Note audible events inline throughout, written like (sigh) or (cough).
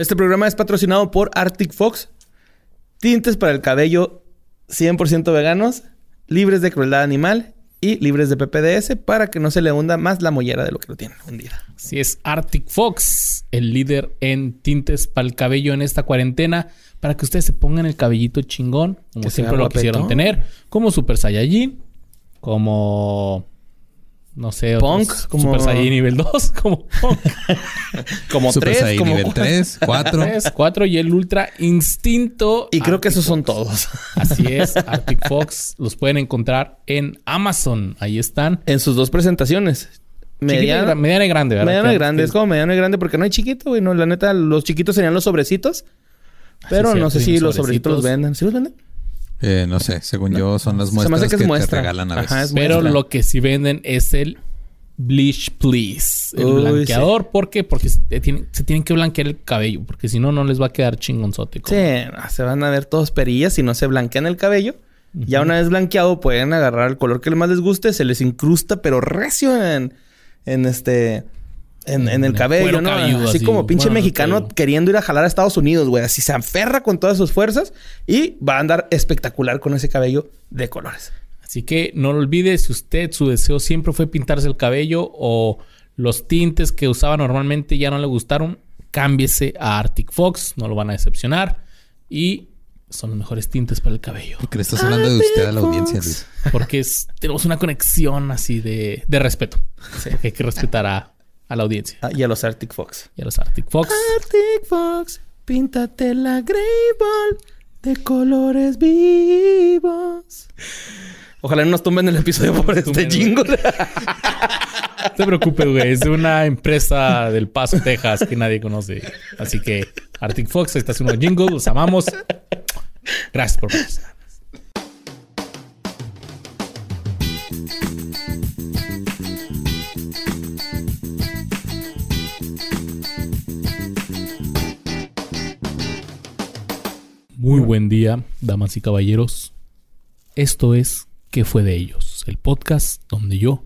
Este programa es patrocinado por Arctic Fox. Tintes para el cabello 100% veganos, libres de crueldad animal y libres de PPDS para que no se le hunda más la mollera de lo que lo tiene hundida. Así es, Arctic Fox, el líder en tintes para el cabello en esta cuarentena, para que ustedes se pongan el cabellito chingón, como Que siempre lo quisieron tener, como Super Saiyajin, como no sé, otros- Punk, como- Super Saiyajin nivel 2, (laughs) como Punk. (laughs) Como Super tres, Saiyan como nivel 3, 4. 3, 4 y el Ultra Instinto. Y creo que esos son todos. Así es, Arctic Fox los pueden encontrar en Amazon. Ahí están. en sus dos presentaciones. Mediana, mediana y grande, ¿verdad? mediano y Que- grande. Es como mediano y grande porque no hay chiquito, güey. No, la neta, los chiquitos serían los sobrecitos. Pero Ah, sí, no sé si los los sobrecitos los venden. ¿Sí los venden? Eh, no sé, según yo son las Se me hace muestras que que, es muestra. te regalan a Ajá, veces. es Pero muestra. lo que sí venden es el Bleach Please. El Uy, blanqueador. ¿Por qué? Porque se tienen, se tienen que blanquear el cabello. Porque si no, no les va a quedar chingonzote. Sí, no, se van a ver todos perillas si no se blanquean el cabello. Ya una vez blanqueado pueden agarrar el color que más les guste, se les incrusta, pero recio en, en este... En, el el cabello, ¿no? cabelludo, así, así. como pinche Bueno, mexicano queriendo ir a jalar a Estados Unidos, güey. Así se aferra con todas sus fuerzas y va a andar espectacular con ese cabello de colores. Así que no lo olvide, si usted su deseo siempre fue pintarse el cabello o los tintes que usaba normalmente ya no le gustaron, cámbiese a Arctic Fox, no lo van a decepcionar y son los mejores tintes para el cabello. ¿Por qué le estás hablando de usted a la audiencia, Luis? Porque es- tenemos una conexión así de, de respeto. Que hay que respetar a, a la audiencia Ah, y a los Arctic Fox. y a los Arctic Fox. Arctic Fox, píntate la Grey Ball de colores vivos. Ojalá no nos tumben el episodio por este jingle. No te preocupes, güey. Es de una empresa del Paso, Texas, que nadie conoce. Así que Arctic Fox, ahí está haciendo jingle. Los amamos. Gracias por patrocinar. Muy buen día, damas y caballeros. Esto es ¿Qué fue de ellos? El podcast donde yo,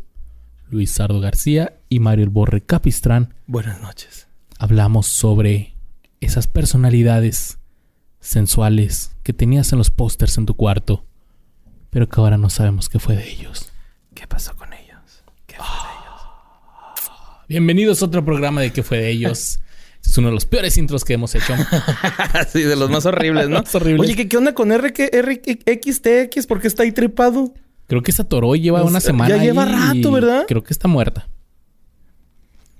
Luis Sardo García y Mario El Borre Capistrán Buenas noches. hablamos sobre esas personalidades sensuales que tenías en los pósters en tu cuarto, pero que ahora no sabemos qué fue de ellos. ¿Qué pasó con ellos? ¿Qué fue Bienvenidos a otro programa de ¿Qué fue de ellos? Este es uno de los peores intros que hemos hecho. (laughs) sí, de los más horribles, ¿no? (laughs) Más horribles. Oye, ¿qué, qué onda con RXTX? ¿Por qué está ahí trepado? Creo que esa Toro lleva Pues, una ya semana. lleva ahí y rato, ¿verdad? Creo que está muerta.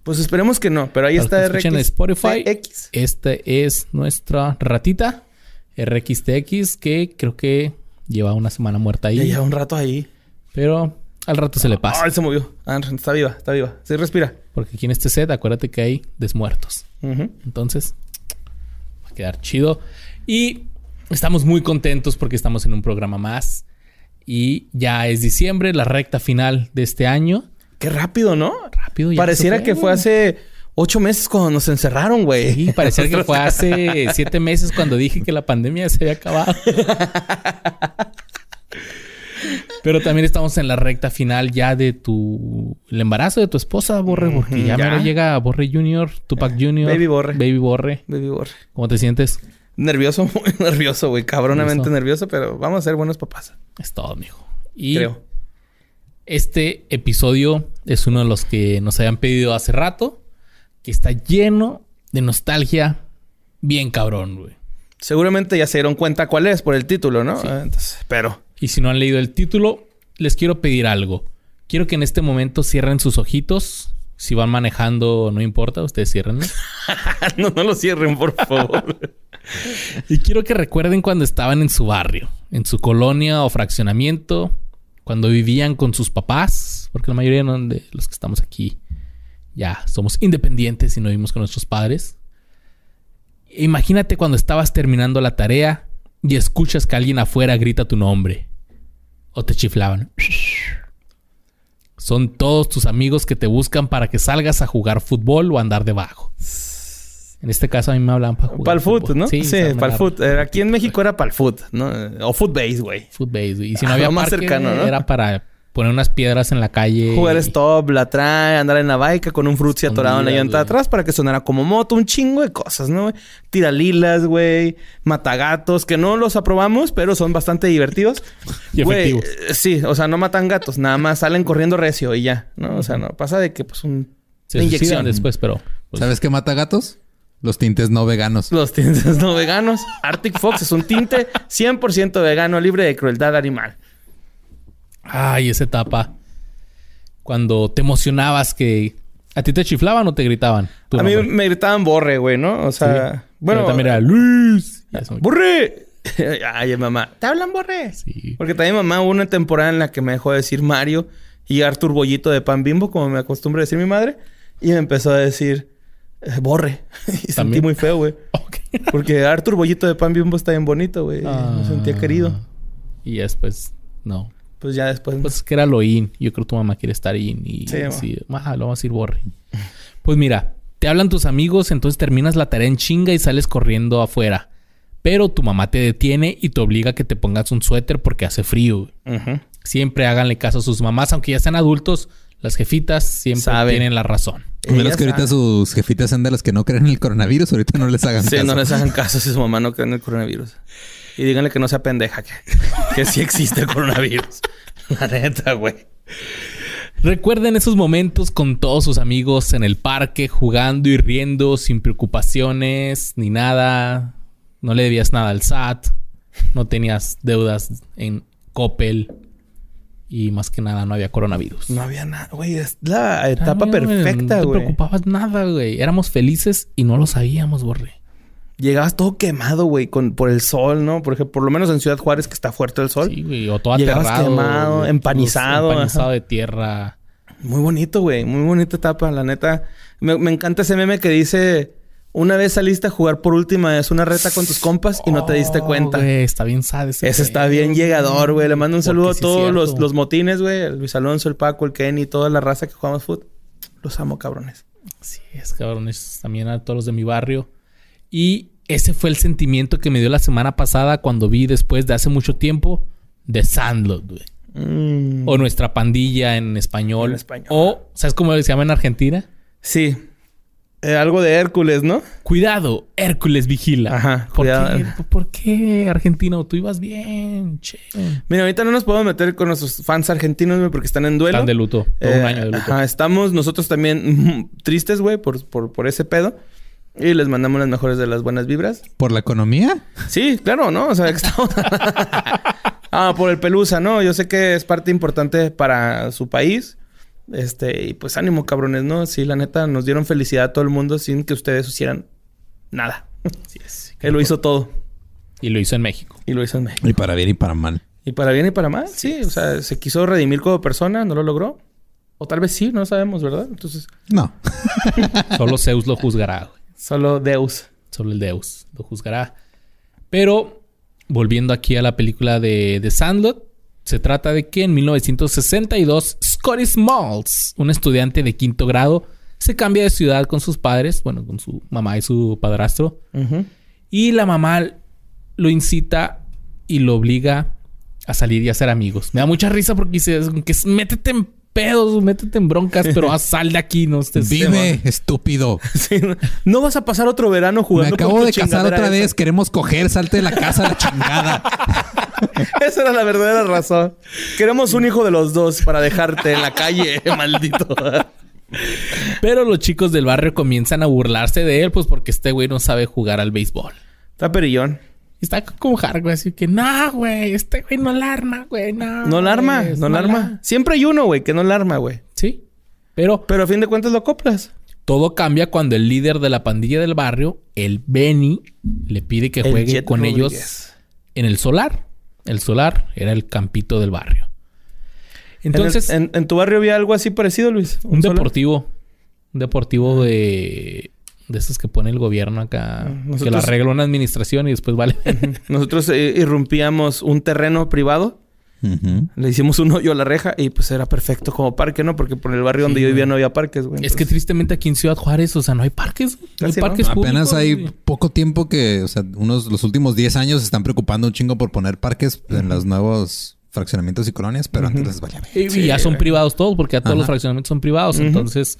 Pues esperemos que no, pero ahí Para está escuchen en Spotify, RXTX. este es nuestra ratita RXTX que creo que lleva una semana muerta ahí. Ya lleva un rato ahí. Pero al rato se le pasa. Ay, se movió. Ah, está viva, está viva. Sí, respira. Porque aquí en este set, acuérdate que hay desmuertos. Entonces, va a quedar chido. Y estamos muy contentos porque estamos en un programa más. Y ya es diciembre, la recta final de este año. Qué rápido, ¿no? Rápido ya Pareciera que fue hace ocho meses cuando nos encerraron, güey. Sí, parecía que fue hace (laughs) siete meses cuando dije que la pandemia se había acabado. (laughs) Pero también estamos en la recta final ya de tu... El embarazo de tu esposa, Borre, porque ya, ya. llega Borre Junior, Tupac Junior. Baby Borre. Baby Borre. Baby borre. ¿Cómo te sientes? Nervioso, (laughs) muy nervioso, güey. Cabronamente Nervioso. nervioso, pero vamos a ser buenos papás. Es todo, mijo. Y Creo. este episodio es uno de los que nos habían pedido hace rato, que está lleno de nostalgia bien cabrón, güey. Seguramente ya se dieron cuenta cuál es por el título, ¿no? Ah, Entonces, pero. Y si no han leído el título, les quiero pedir algo. Quiero que en este momento cierren sus ojitos. Si van manejando, no importa, ustedes cierren. (laughs) no, no lo cierren, por favor. (laughs) Y quiero que recuerden cuando estaban en su barrio, en su colonia o fraccionamiento, cuando vivían con sus papás, porque la mayoría de los que estamos aquí ya somos independientes y no vivimos con nuestros padres. Imagínate cuando estabas terminando la tarea y escuchas que alguien afuera grita tu nombre o te chiflaban. Son todos tus amigos que te buscan para que salgas a jugar fútbol o andar debajo. En este caso a mí me hablaban para jugar Para el foot, fútbol. ¿no? Sí, me para el. Eh, Aquí en México era para el foot, ¿no? O footbase, güey. Footbase, güey. Y si no (laughs) había más parque, cercano, ¿no? era para poner unas piedras en la calle. Jugar y- stop, la trae, andar en la bike con un frutzi atorado en la llanta de atrás para que sonara como moto, un chingo de cosas, ¿no? güey? Tiralilas, güey, matagatos, que no los aprobamos, pero son bastante divertidos. (laughs) Y Güey, efectivos. eh, sí, o sea, no matan gatos, nada más salen corriendo recio y ya, ¿no? O sea, no pasa de que pues un Se inyección. después, pero... pues, ¿Sabes qué mata gatos? Los tintes no veganos. Los tintes no veganos. Arctic Fox es un tinte 100% vegano, libre de crueldad animal. Ay, esa etapa. Cuando te emocionabas que... ¿A ti te chiflaban o te gritaban? A mí nombre. me gritaban borre, güey, ¿no? O sea, Sí. bueno, Pero también era Luis. (laughs) Y eso. ¡Borre! (laughs) Ay, mamá. ¿Te hablan borre? Sí. Porque también mamá hubo una temporada en la que me dejó de decir Mario y Artur Bollito de pan bimbo, como me acostumbra decir mi madre. Y me empezó a decir eh, borre. (laughs) y sentí muy feo, güey. Ok. Porque Artur Bollito de pan bimbo está bien bonito, güey. Ah. Me sentía querido. Y después, no. Pues ya después... Pues es que era lo in. Yo creo que tu mamá quiere estar in. Y Sí, sí, ah, lo vamos a ir borre. Pues mira, te hablan tus amigos, entonces terminas la tarea en chinga y sales corriendo afuera. Pero tu mamá te detiene y te obliga a que te pongas un suéter porque hace frío. Siempre háganle caso a sus mamás, aunque ya sean adultos. Las jefitas siempre Saben. tienen la razón. Menos que ahorita saben. sus jefitas sean de las que no creen en el coronavirus, ahorita no les hagan Sí, caso. no les hagan (laughs) caso si su mamá no cree en el coronavirus. Y díganle que no sea pendeja, que, que sí existe el coronavirus. (laughs) La neta, güey. Recuerden esos momentos con todos sus amigos en el parque, jugando y riendo sin preocupaciones ni nada. No le debías nada al SAT. No tenías deudas en Coppel. Y más que nada no había coronavirus. No había nada, güey. Es la etapa Ah, güey, perfecta, No te preocupabas nada, güey. Éramos felices y no lo sabíamos, Borre. Llegabas todo quemado, güey, con, por el sol, ¿no? Por ejemplo, por lo menos en Ciudad Juárez, que está fuerte el sol. Sí, güey. O todo Llegabas aterrado. quemado, güey. empanizado, Empanizado ajá. de tierra. Muy bonito, güey. Muy bonita etapa, la neta. Me, me encanta ese meme que dice... Una vez saliste a jugar por última vez una reta con tus compas y no te diste Oh, cuenta. güey, está bien sad ese Ese está bien llegador, güey. Le mando un saludo a todos los, los motines, güey. Luis Alonso, el Paco, el Kenny, toda la raza que jugamos fútbol. Los amo, cabrones. Sí, es cabrones. También a todos los de mi barrio. Y ese fue el sentimiento que me dio la semana pasada cuando vi después de hace mucho tiempo de Sandlot, güey. Mm. O nuestra pandilla en español. En español. O, ¿sabes cómo se llama en Argentina? Sí. Eh, algo de Hércules, ¿no? Cuidado, Hércules vigila. Ajá, ¿Por cuidado. qué? ¿Por qué, argentino? Tú ibas bien, che. Mira, ahorita no nos podemos meter con nuestros fans argentinos, güey, porque están en duelo. Están de luto. Todo Eh, un año de luto. Ajá, estamos nosotros también mm, tristes, güey, por, por, por ese pedo. Y les mandamos las mejores de las buenas vibras. ¿Por la economía? Sí, claro, ¿no? O sea, que estamos... (laughs) ah, por el Pelusa, ¿no? Yo sé que es parte importante para su país. Este, y pues ánimo, cabrones, ¿no? Sí, la neta, nos dieron felicidad a todo el mundo sin que ustedes hicieran nada. Así es. Él lo hizo todo. Y lo hizo en México. Y lo hizo en México. Y para bien y para mal. Y para bien y para mal, sí. O sea, se quiso redimir como persona, no lo logró. O tal vez sí, no sabemos, ¿verdad? Entonces, No. Solo Zeus lo juzgará, güey. Solo Deus. Solo el Deus lo juzgará. Pero, volviendo aquí a la película de, de Sandlot, se trata de que en 1962 Scotty Smalls, un estudiante de quinto grado, se cambia de ciudad con sus padres, bueno, con su mamá y su padrastro, y la mamá lo incita y lo obliga a salir y a ser amigos. Me da mucha risa porque dice, que métete en pedos, métete en broncas, pero haz- (laughs) sal de aquí, no estés... Vive, estúpido. (laughs) Sí, no, no vas a pasar otro verano Me jugando acabo con tu de casar otra esa. vez. Queremos coger. Salte de la casa la chingada. (laughs) Esa era la verdadera razón. Queremos un hijo de los dos para dejarte en la calle, maldito. Pero los chicos del barrio comienzan a burlarse de él, pues porque este güey no sabe jugar al béisbol. Está perillón. Está como hardcore, así que, no, güey, este güey no la arma, güey, no. No la arma, güey, es no la mala". arma. Siempre hay uno, güey, que no la arma, güey. Sí. Pero Pero a fin de cuentas lo coplas. todo cambia cuando el líder de la pandilla del barrio, el Benny, le pide que El juegue Jet con ellos en el solar. El solar era el campito del barrio. Entonces, En, el- en- en tu barrio había algo así parecido, Luis. un solar? deportivo. Un deportivo de... De esos que pone el gobierno acá. Que lo arregla una administración y después vale. Nosotros eh, irrumpíamos un terreno privado. Le hicimos un hoyo a la reja y pues era perfecto como parque, ¿no? Porque por el barrio donde yo vivía no había parques, güey. Es que tristemente aquí en Ciudad Juárez, o sea, no hay parques. güey. No hay Casi no. parques Apenas públicos, hay güey. poco tiempo que, o sea, unos los últimos 10 años se están preocupando un chingo por poner parques en los nuevos fraccionamientos y colonias, pero antes les valía. Y, Sí, ya son privados todos, porque ya todos Ajá. los fraccionamientos son privados. Entonces,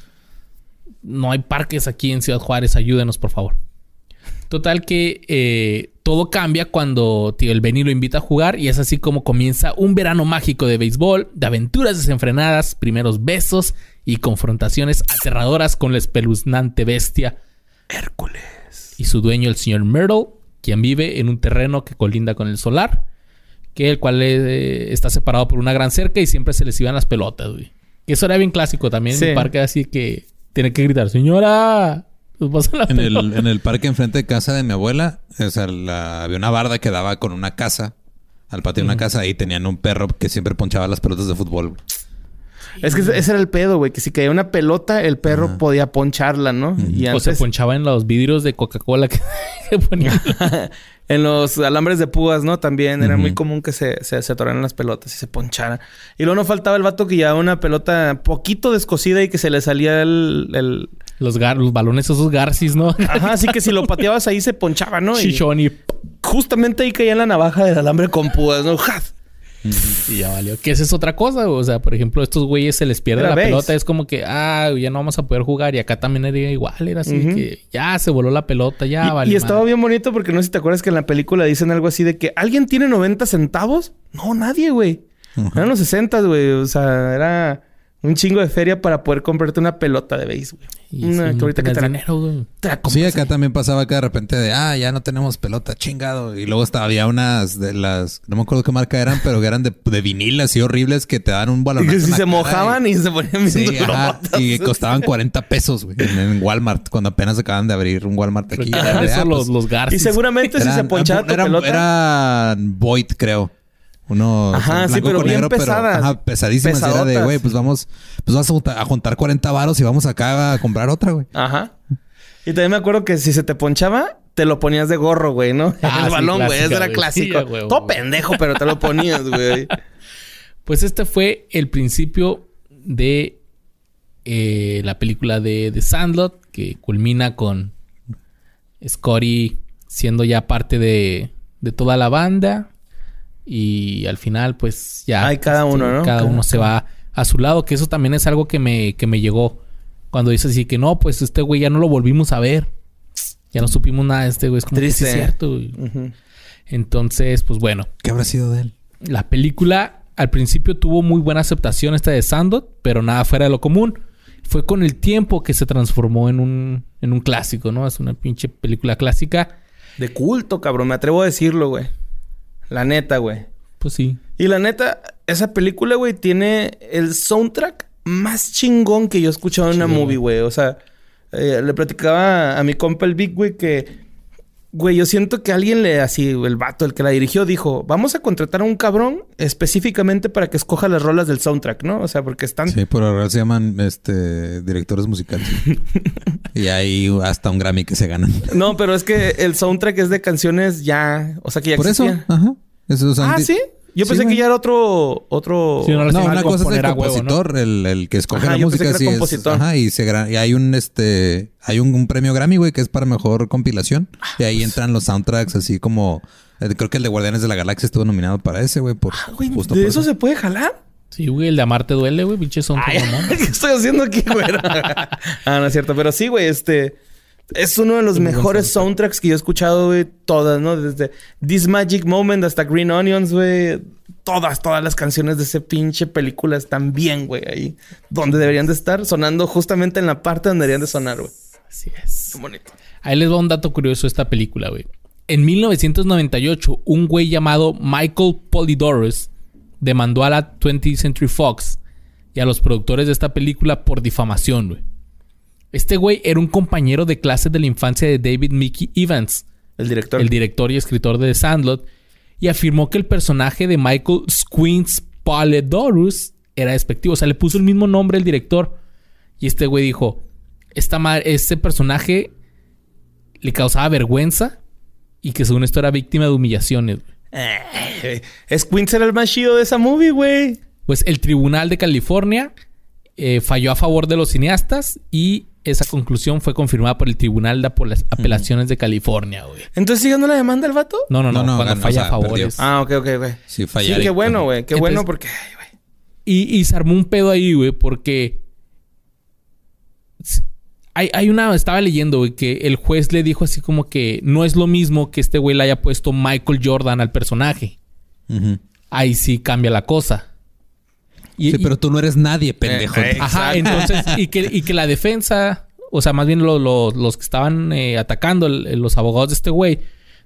no hay parques aquí en Ciudad Juárez. Ayúdenos, por favor. Total que eh, todo cambia cuando tío el Benny lo invita a jugar y es así como comienza un verano mágico de béisbol, de aventuras desenfrenadas, primeros besos y confrontaciones aterradoras con la espeluznante bestia Hércules. y su dueño el señor Myrtle, quien vive en un terreno que colinda con el solar, que el cual eh, está separado por una gran cerca y siempre se les iban las pelotas, güey. Que eso era bien clásico también Sí. en el parque, así que tiene que gritar, señora, pasa la En el, pelota". en el parque enfrente de casa de mi abuela, o sea, la- había una barda que daba con una casa, al patio de una casa, y tenían un perro que siempre ponchaba las pelotas de fútbol. Es que ese ese era el pedo, güey. Que si caía una pelota, el perro podía poncharla, ¿no? Y O se ponchaba en los vidrios de Coca-Cola que, (laughs) que ponían. (laughs) en los alambres de púas, ¿no? También era muy común que se, se, se atoraran las pelotas y se poncharan. Y luego no faltaba el vato que llevaba una pelota poquito descosida y que se le salía el... el- los, gar- los balones esos garcis, ¿no? Ajá, así que si lo (laughs) pateabas ahí se ponchaba, ¿no? Chichón y, justamente ahí caía la navaja del alambre con púas, ¿no? ¡Jas! Y ya valió. Que esa es otra cosa, güey. O sea, por ejemplo, estos güeyes se les pierde Era la base. pelota. Es como que, ah, ya no vamos a poder jugar. Y acá también era igual. Era así que ya se voló la pelota, ya y, valió. y estaba madre. bien bonito porque no sé si te acuerdas que en la película dicen algo así de que ¿alguien tiene 90 centavos? No, nadie, güey. Eran los 60, güey. O sea, era un chingo de feria para poder comprarte una pelota de base, güey. Y Una sí, que ahorita que te la, dinero, güey. te la Sí, acá ahí. también pasaba que de repente de, ah, ya no tenemos pelota, chingado. Y luego estaba, había unas de las, no me acuerdo qué marca eran, pero que eran de, de vinil así horribles que te dan un Y balón. que si se mojaban y, se ponían Sí, ajá. Y costaban 40 pesos, güey, en, en Walmart, cuando apenas acaban de abrir un Walmart aquí. Eran Era de, esos ah, los, los Y garcis. seguramente si se eran- ponchaba tu eran- pelota... Eran Void, creo. Uno Ajá, sí, pero bien pesadas. ajá, pesadísimas. Y Era de, güey, pues vamos, pues vamos a juntar, a juntar 40 varos y vamos acá a comprar otra, güey. Ajá. Y también me acuerdo que si se te ponchaba, te lo ponías de gorro, güey, ¿no? (laughs) Ah, el sí, balón, güey. Ese era clásico. Sí, güey, Todo güey. pendejo, pero te lo ponías, güey. (laughs) Pues este fue el principio de eh, la película de, de Sandlot, que culmina con Scotty siendo ya parte de, de toda la banda. Y al final, pues ya. Ay, cada uno, ¿no? Cada Cada- uno se va a su lado, que eso también es algo que me, que me llegó. Cuando dice así que no, pues este güey ya no lo volvimos a ver. Ya no supimos nada de este güey. Es como que sí Triste. es cierto. Entonces, pues bueno. ¿Qué habrá sido de él? La película al principio tuvo muy buena aceptación esta de Sandot, pero nada fuera de lo común. Fue con el tiempo que se transformó en un, en un clásico, ¿no? Es una pinche película clásica. De culto, cabrón. Me atrevo a decirlo, güey. La neta, güey. Pues sí. Y la neta, esa película, güey, tiene el soundtrack más chingón que yo he escuchado en una movie, güey. O sea, eh, le platicaba a mi compa el Big, güey, que... Güey, yo siento que alguien le... Así, el vato, el que la dirigió, dijo... Vamos a contratar a un cabrón específicamente para que escoja las rolas del soundtrack, ¿no? O sea, porque están... Sí, por ahora se llaman este directores musicales. (laughs) y hay hasta un Grammy que se ganan. No, pero es que el soundtrack es de canciones ya... O sea, que ya Por eso, ajá. Eso, son Ah, ¿sí? Yo Sí, pensé güey. que ya era otro... Otro... Sí, no, una cosa es el compositor, el, el que escoge Ajá, la música. sí, es- compositor. ajá, y, se y hay un este hay un, un premio Grammy, güey, que es para mejor compilación. Y ahí pues. entran los soundtracks, así como eh, creo que el de Guardianes de la Galaxia estuvo nominado para ese, güey, por Ah, güey, justo ¿De por eso se puede jalar? Sí, güey, el de Amarte duele, güey, pinche son (laughs) ¿Qué estoy haciendo aquí, güey? (laughs) ah, no es cierto. Pero sí, güey, este... Es uno de los muy mejores soundtracks que yo he escuchado, güey. Todas, ¿no? Desde This Magic Moment hasta Green Onions, güey. Todas, todas las canciones de ese pinche película están bien, güey. Ahí donde deberían de estar. Sonando justamente en la parte donde deberían de sonar, güey. Así es. Qué bonito. Ahí les va un dato curioso de esta película, güey. En 1998, un güey llamado Michael Polydorus demandó a la 20th Century Fox y a los productores de esta película por difamación, güey. Este güey era un compañero de clase de la infancia de David Mickey Evans, El director. el director y escritor de The Sandlot, y afirmó que el personaje de Michael Squints Polydorus era despectivo. O sea, le puso el mismo nombre el director. Y este güey dijo: Esta este personaje le causaba vergüenza y que según esto era víctima de humillaciones. Eh, es Quince era el más chido de esa movie, güey. Pues el Tribunal de California eh, falló a favor de los cineastas y esa conclusión fue confirmada por el Tribunal de Apela- Apelaciones de California, güey. Entonces, ¿sigue dando la demanda el vato? No, no, no, No, no, cuando ganó, falla o a sea, favores. Ah, ok, ok, ok. Sí, Sí, fallar. qué bueno, güey. Qué Entonces- bueno porque... ay, güey. Y, y se armó un pedo ahí, güey, porque. Hay, hay una. Estaba leyendo, güey, que el juez le dijo así como que no es lo mismo que este güey le haya puesto Michael Jordan al personaje. Ujú. Ahí sí cambia la cosa. Y, Sí, y- pero tú no eres nadie, pendejo. eh, Ajá, entonces, y que, y que la defensa, o sea, más bien lo- lo- los que estaban eh, atacando, el- los abogados de este güey,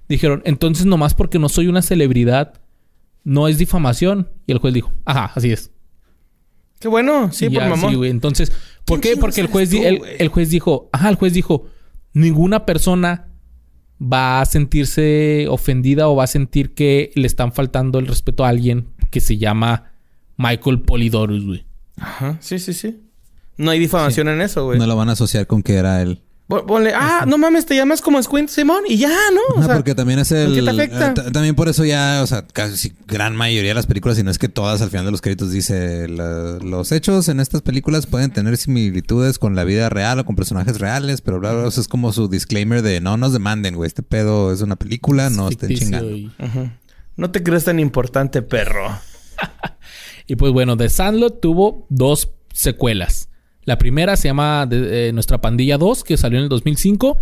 dijeron, entonces nomás porque no soy una celebridad, no es difamación. Y el juez dijo, ajá, así es. Qué bueno. Sí, Y por ya, mamón. sí, güey. Entonces, ¿por ¿Quién qué? Porque el juez, di- el, el juez dijo, ajá, el juez dijo, ninguna persona va a sentirse ofendida o va a sentir que le están faltando el respeto a alguien que se llama Michael Polidorus, güey. Ajá. Sí, sí, sí. No hay difamación en eso, güey. No lo van a asociar con que era él. Pon- Ponle, ah, no mames, te llamas como Squint Simón y ya, ¿no? O No, sea, porque también es ¿en el. qué te afecta? eh, ta- también por eso ya, o sea, casi gran mayoría de las películas, si no es que todas al final de los créditos dice la- los hechos en estas películas pueden tener similitudes con la vida real o con personajes reales, pero bla, bla, es como su disclaimer de no nos demanden, güey. Este pedo es una película, no estén chingando. y- Ujú. No te crees tan importante, perro. (laughs) Y pues bueno, The Sandlot tuvo dos secuelas. La primera se llama de- eh, Nuestra Pandilla 2, que salió en el 2005.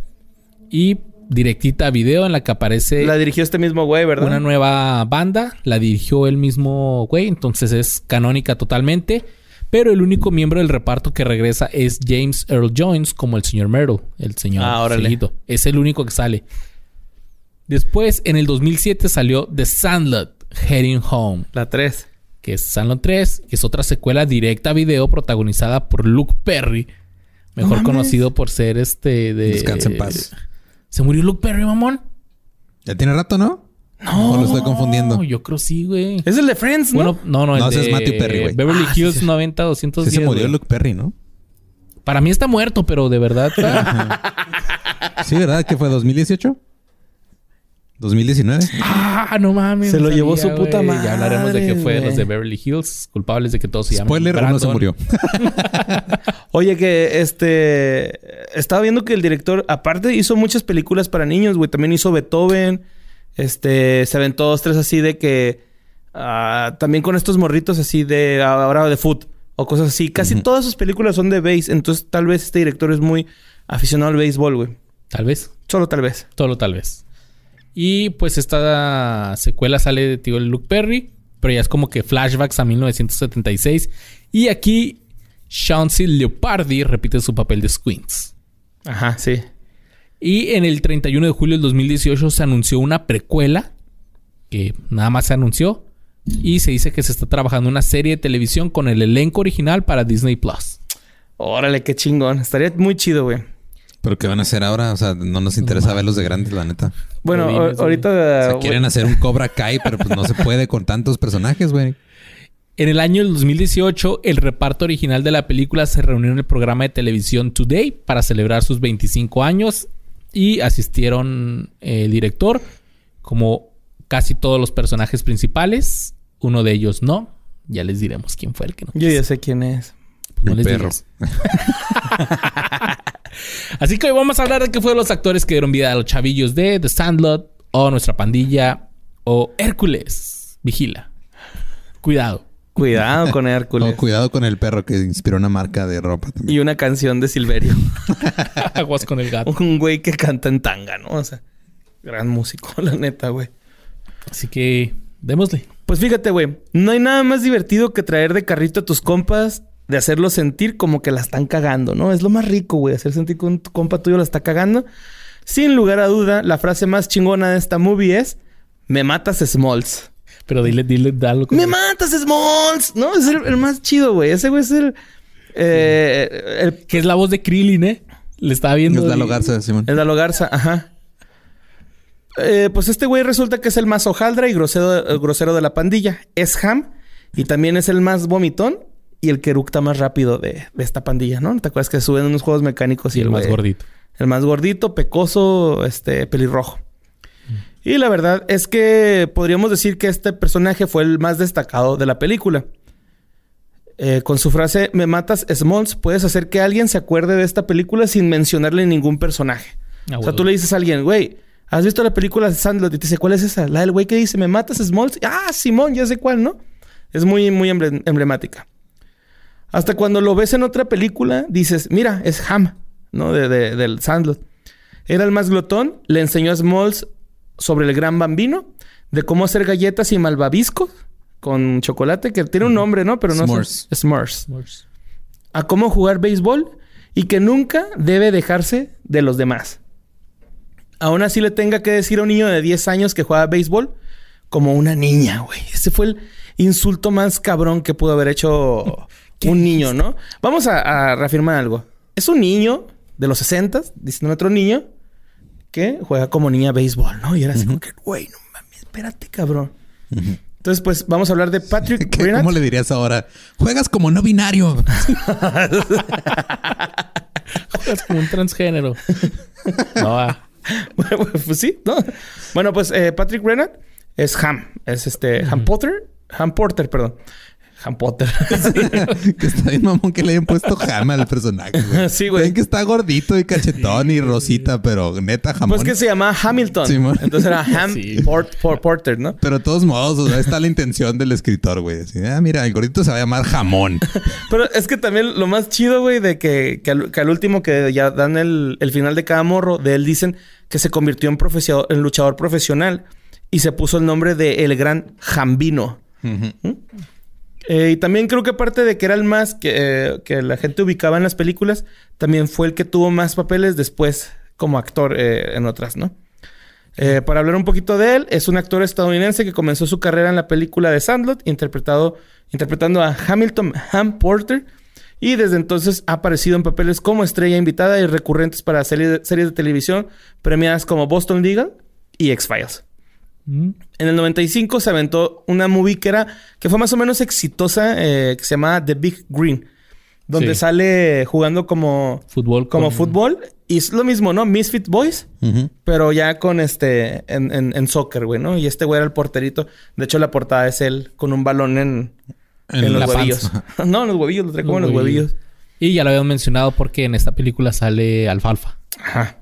Y directita video en la que aparece La dirigió este mismo güey, ¿verdad? una nueva banda. La dirigió el mismo güey, entonces es canónica totalmente. Pero el único miembro del reparto que regresa es James Earl Jones como el señor Merle, el señor Ah. Es el único que sale. Después, en el 2007 salió The Sandlot, Heading Home La 3. Que es Sandlot 3, que es otra secuela directa a video protagonizada por Luke Perry, mejor mames. conocido por ser este de Descansa en paz. ¿Se murió Luke Perry, mamón? Ya tiene rato, ¿no? No, ¿O lo estoy confundiendo? yo creo sí, güey. Es el de Friends, ¿no? Bueno, no, no, el No, ese de es Matthew Perry, güey. Beverly Ah, Hills sí. 90 210. Sí se murió güey. Luke Perry, ¿no? Para mí está muerto, pero de verdad. (laughs) Sí, ¿verdad? ¿Que fue 2018? ¿2019? ah, no mames. Se lo llevó su puta güey. Ya hablaremos de que fue madre, los de. (laughs) Beverly Hills, culpables de que todos se llaman. Spoiler, uno se Brandon. murió. (laughs) Oye, que este. Estaba viendo que el director, aparte, hizo muchas películas para niños, güey. También hizo Beethoven. Este. Se aventó dos, tres así de que. ah, también con estos morritos así de. Ahora de foot. O cosas así. Casi todas sus películas son de base. Entonces, tal vez este director es muy aficionado al béisbol, güey. Tal vez. Solo tal vez. Solo tal vez. Y pues esta secuela sale de tío Luke Perry, pero ya es como que flashbacks a 1976. Y aquí Chauncey Leopardi repite su papel de Squints. Ajá, sí. Y en el 31 de julio del 2018 se anunció una precuela, que nada más se anunció, y se dice que se está trabajando una serie de televisión con el elenco original para Disney Plus. Órale, qué chingón. Estaría muy chido, güey. ¿Pero qué van a hacer ahora? O sea, no nos interesa verlos de grandes, la neta. Bueno, ahorita. O sea, quieren hacer un Cobra Kai, pero pues no se puede con tantos personajes, güey. En el año del 2018, el reparto original de la película se reunió en el programa de televisión Today para celebrar sus 25 años y asistieron eh, el director, como casi todos los personajes principales. Uno de ellos no. Ya les diremos quién fue el que no. Yo ya sé quién es. Pues no El les perro. (laughs) (laughs) Así que hoy vamos a hablar de qué fueron los actores que dieron vida a los chavillos de The Sandlot o Nuestra Pandilla o Hércules. Vigila. Cuidado. Cuidado con (laughs) Hércules. No, cuidado con el perro que inspiró una marca de ropa también. y una canción de Silverio. (laughs) Aguas con el gato. Un güey que canta en tanga, ¿no? O sea, gran músico, (laughs) la neta, güey. Así que démosle. Pues fíjate, güey, no hay nada más divertido que traer de carrito a tus compas, de hacerlos sentir como que la están cagando, ¿no? Es lo más rico, güey, hacer sentir que un compa tuyo la está cagando. Sin lugar a duda, la frase más chingona de esta movie es: Me matas, Smalls. Pero dile, dile, dalo. ¡Me matas, Smalls! ¿No? Es el, el más chido, güey. Ese güey es el. eh, el Que es la voz de Krillin, ¿eh? Le estaba viendo. Es la y- Garza, Simón. El Lalo Garza, ajá. Eh, pues este güey resulta que es el más hojaldra y grosero, grosero de la pandilla. Es Ham y también es el más vomitón y el que eructa más rápido de, de esta pandilla, ¿no? ¿Te acuerdas que suben unos juegos mecánicos Y el más gordito. El más gordito, pecoso, este, pelirrojo. Y la verdad es que podríamos decir que este personaje fue el más destacado de la película. eh, con su frase Me matas Smalls, puedes hacer que alguien se acuerde de esta película sin mencionarle ningún personaje. Ah, o sea, tú le dices a alguien, güey, ¿has visto la película de Sandlot? Y te dice, ¿cuál es esa? La del güey que dice, ¿me matas Smalls? Ah, Simón, ya sé cuál, ¿no? Es muy, muy emble- emblemática. Hasta cuando lo ves en otra película, dices, mira, es Ham, ¿no? De, de- del Sandlot. Era el más glotón, le enseñó a Smalls sobre el gran bambino, de cómo hacer galletas y malvavisco con chocolate, que tiene un nombre, ¿no? Pero no. S'mores. S'mores. A cómo jugar béisbol y que nunca debe dejarse de los demás. Aún así le tenga que decir a un niño de 10 años que juega béisbol como una niña, güey. Ese fue el insulto más cabrón que pudo haber hecho (laughs) un niño, ¿no? Vamos a, a reafirmar algo. Es un niño de los 60, diciendo otro niño, que juega como niña béisbol, ¿no? Y era así como que, güey, no mames, espérate, cabrón. Entonces, pues vamos a hablar de Patrick (laughs) ¿Qué-. ¿Cómo le dirías ahora? Juegas como no binario. (laughs) Es como un transgénero. No, ah. Bueno, (laughs) pues sí, ¿no? Bueno, pues eh, Patrick Renat es Ham. Es este Ham Potter. Ham Porter, perdón. Ham Potter. (laughs) (laughs) que está bien mamón que le hayan puesto jama al personaje. güey. (laughs) Sí, güey. Ven que está gordito y cachetón y rosita, pero neta jamón. pues que se llamaba Hamilton. Simón. Entonces era Ham Sí. Port- Por- Porter, ¿no? Pero de todos modos, o sea, está la intención del escritor, güey. Así, ah, mira, el gordito se va a llamar jamón. Pero es que también lo más chido, güey, de que, que, al, que al último que ya dan el, el final de cada morro, de él dicen que se convirtió en, luchador profesional y se puso el nombre de El Gran Jambino. Ujú. Eh, y también creo que aparte de que era el más que, eh, que la gente ubicaba en las películas, también fue el que tuvo más papeles después como actor eh, en otras, ¿no? Para hablar un poquito de él, es un actor estadounidense que comenzó su carrera en la película de Sandlot, interpretado, interpretando a Hamilton Ham Porter, y desde entonces ha aparecido en papeles como estrella invitada y recurrentes para series, series de televisión premiadas como Boston Legal y X-Files. En el 95 se aventó una movie que era que fue más o menos exitosa eh, que se llamaba The Big Green, donde Sí. sale jugando como Fútbol. como con- fútbol y es lo mismo, ¿no? Misfit Boys, pero ya con este en, en, en soccer, güey, ¿no? Y este güey era el porterito. De hecho la portada es él con un balón en, En en los la huevillos. (laughs) no, en los huevillos, lo trae como en Los los huevillos. Y ya lo habíamos mencionado porque en esta película sale Alfalfa. Ajá.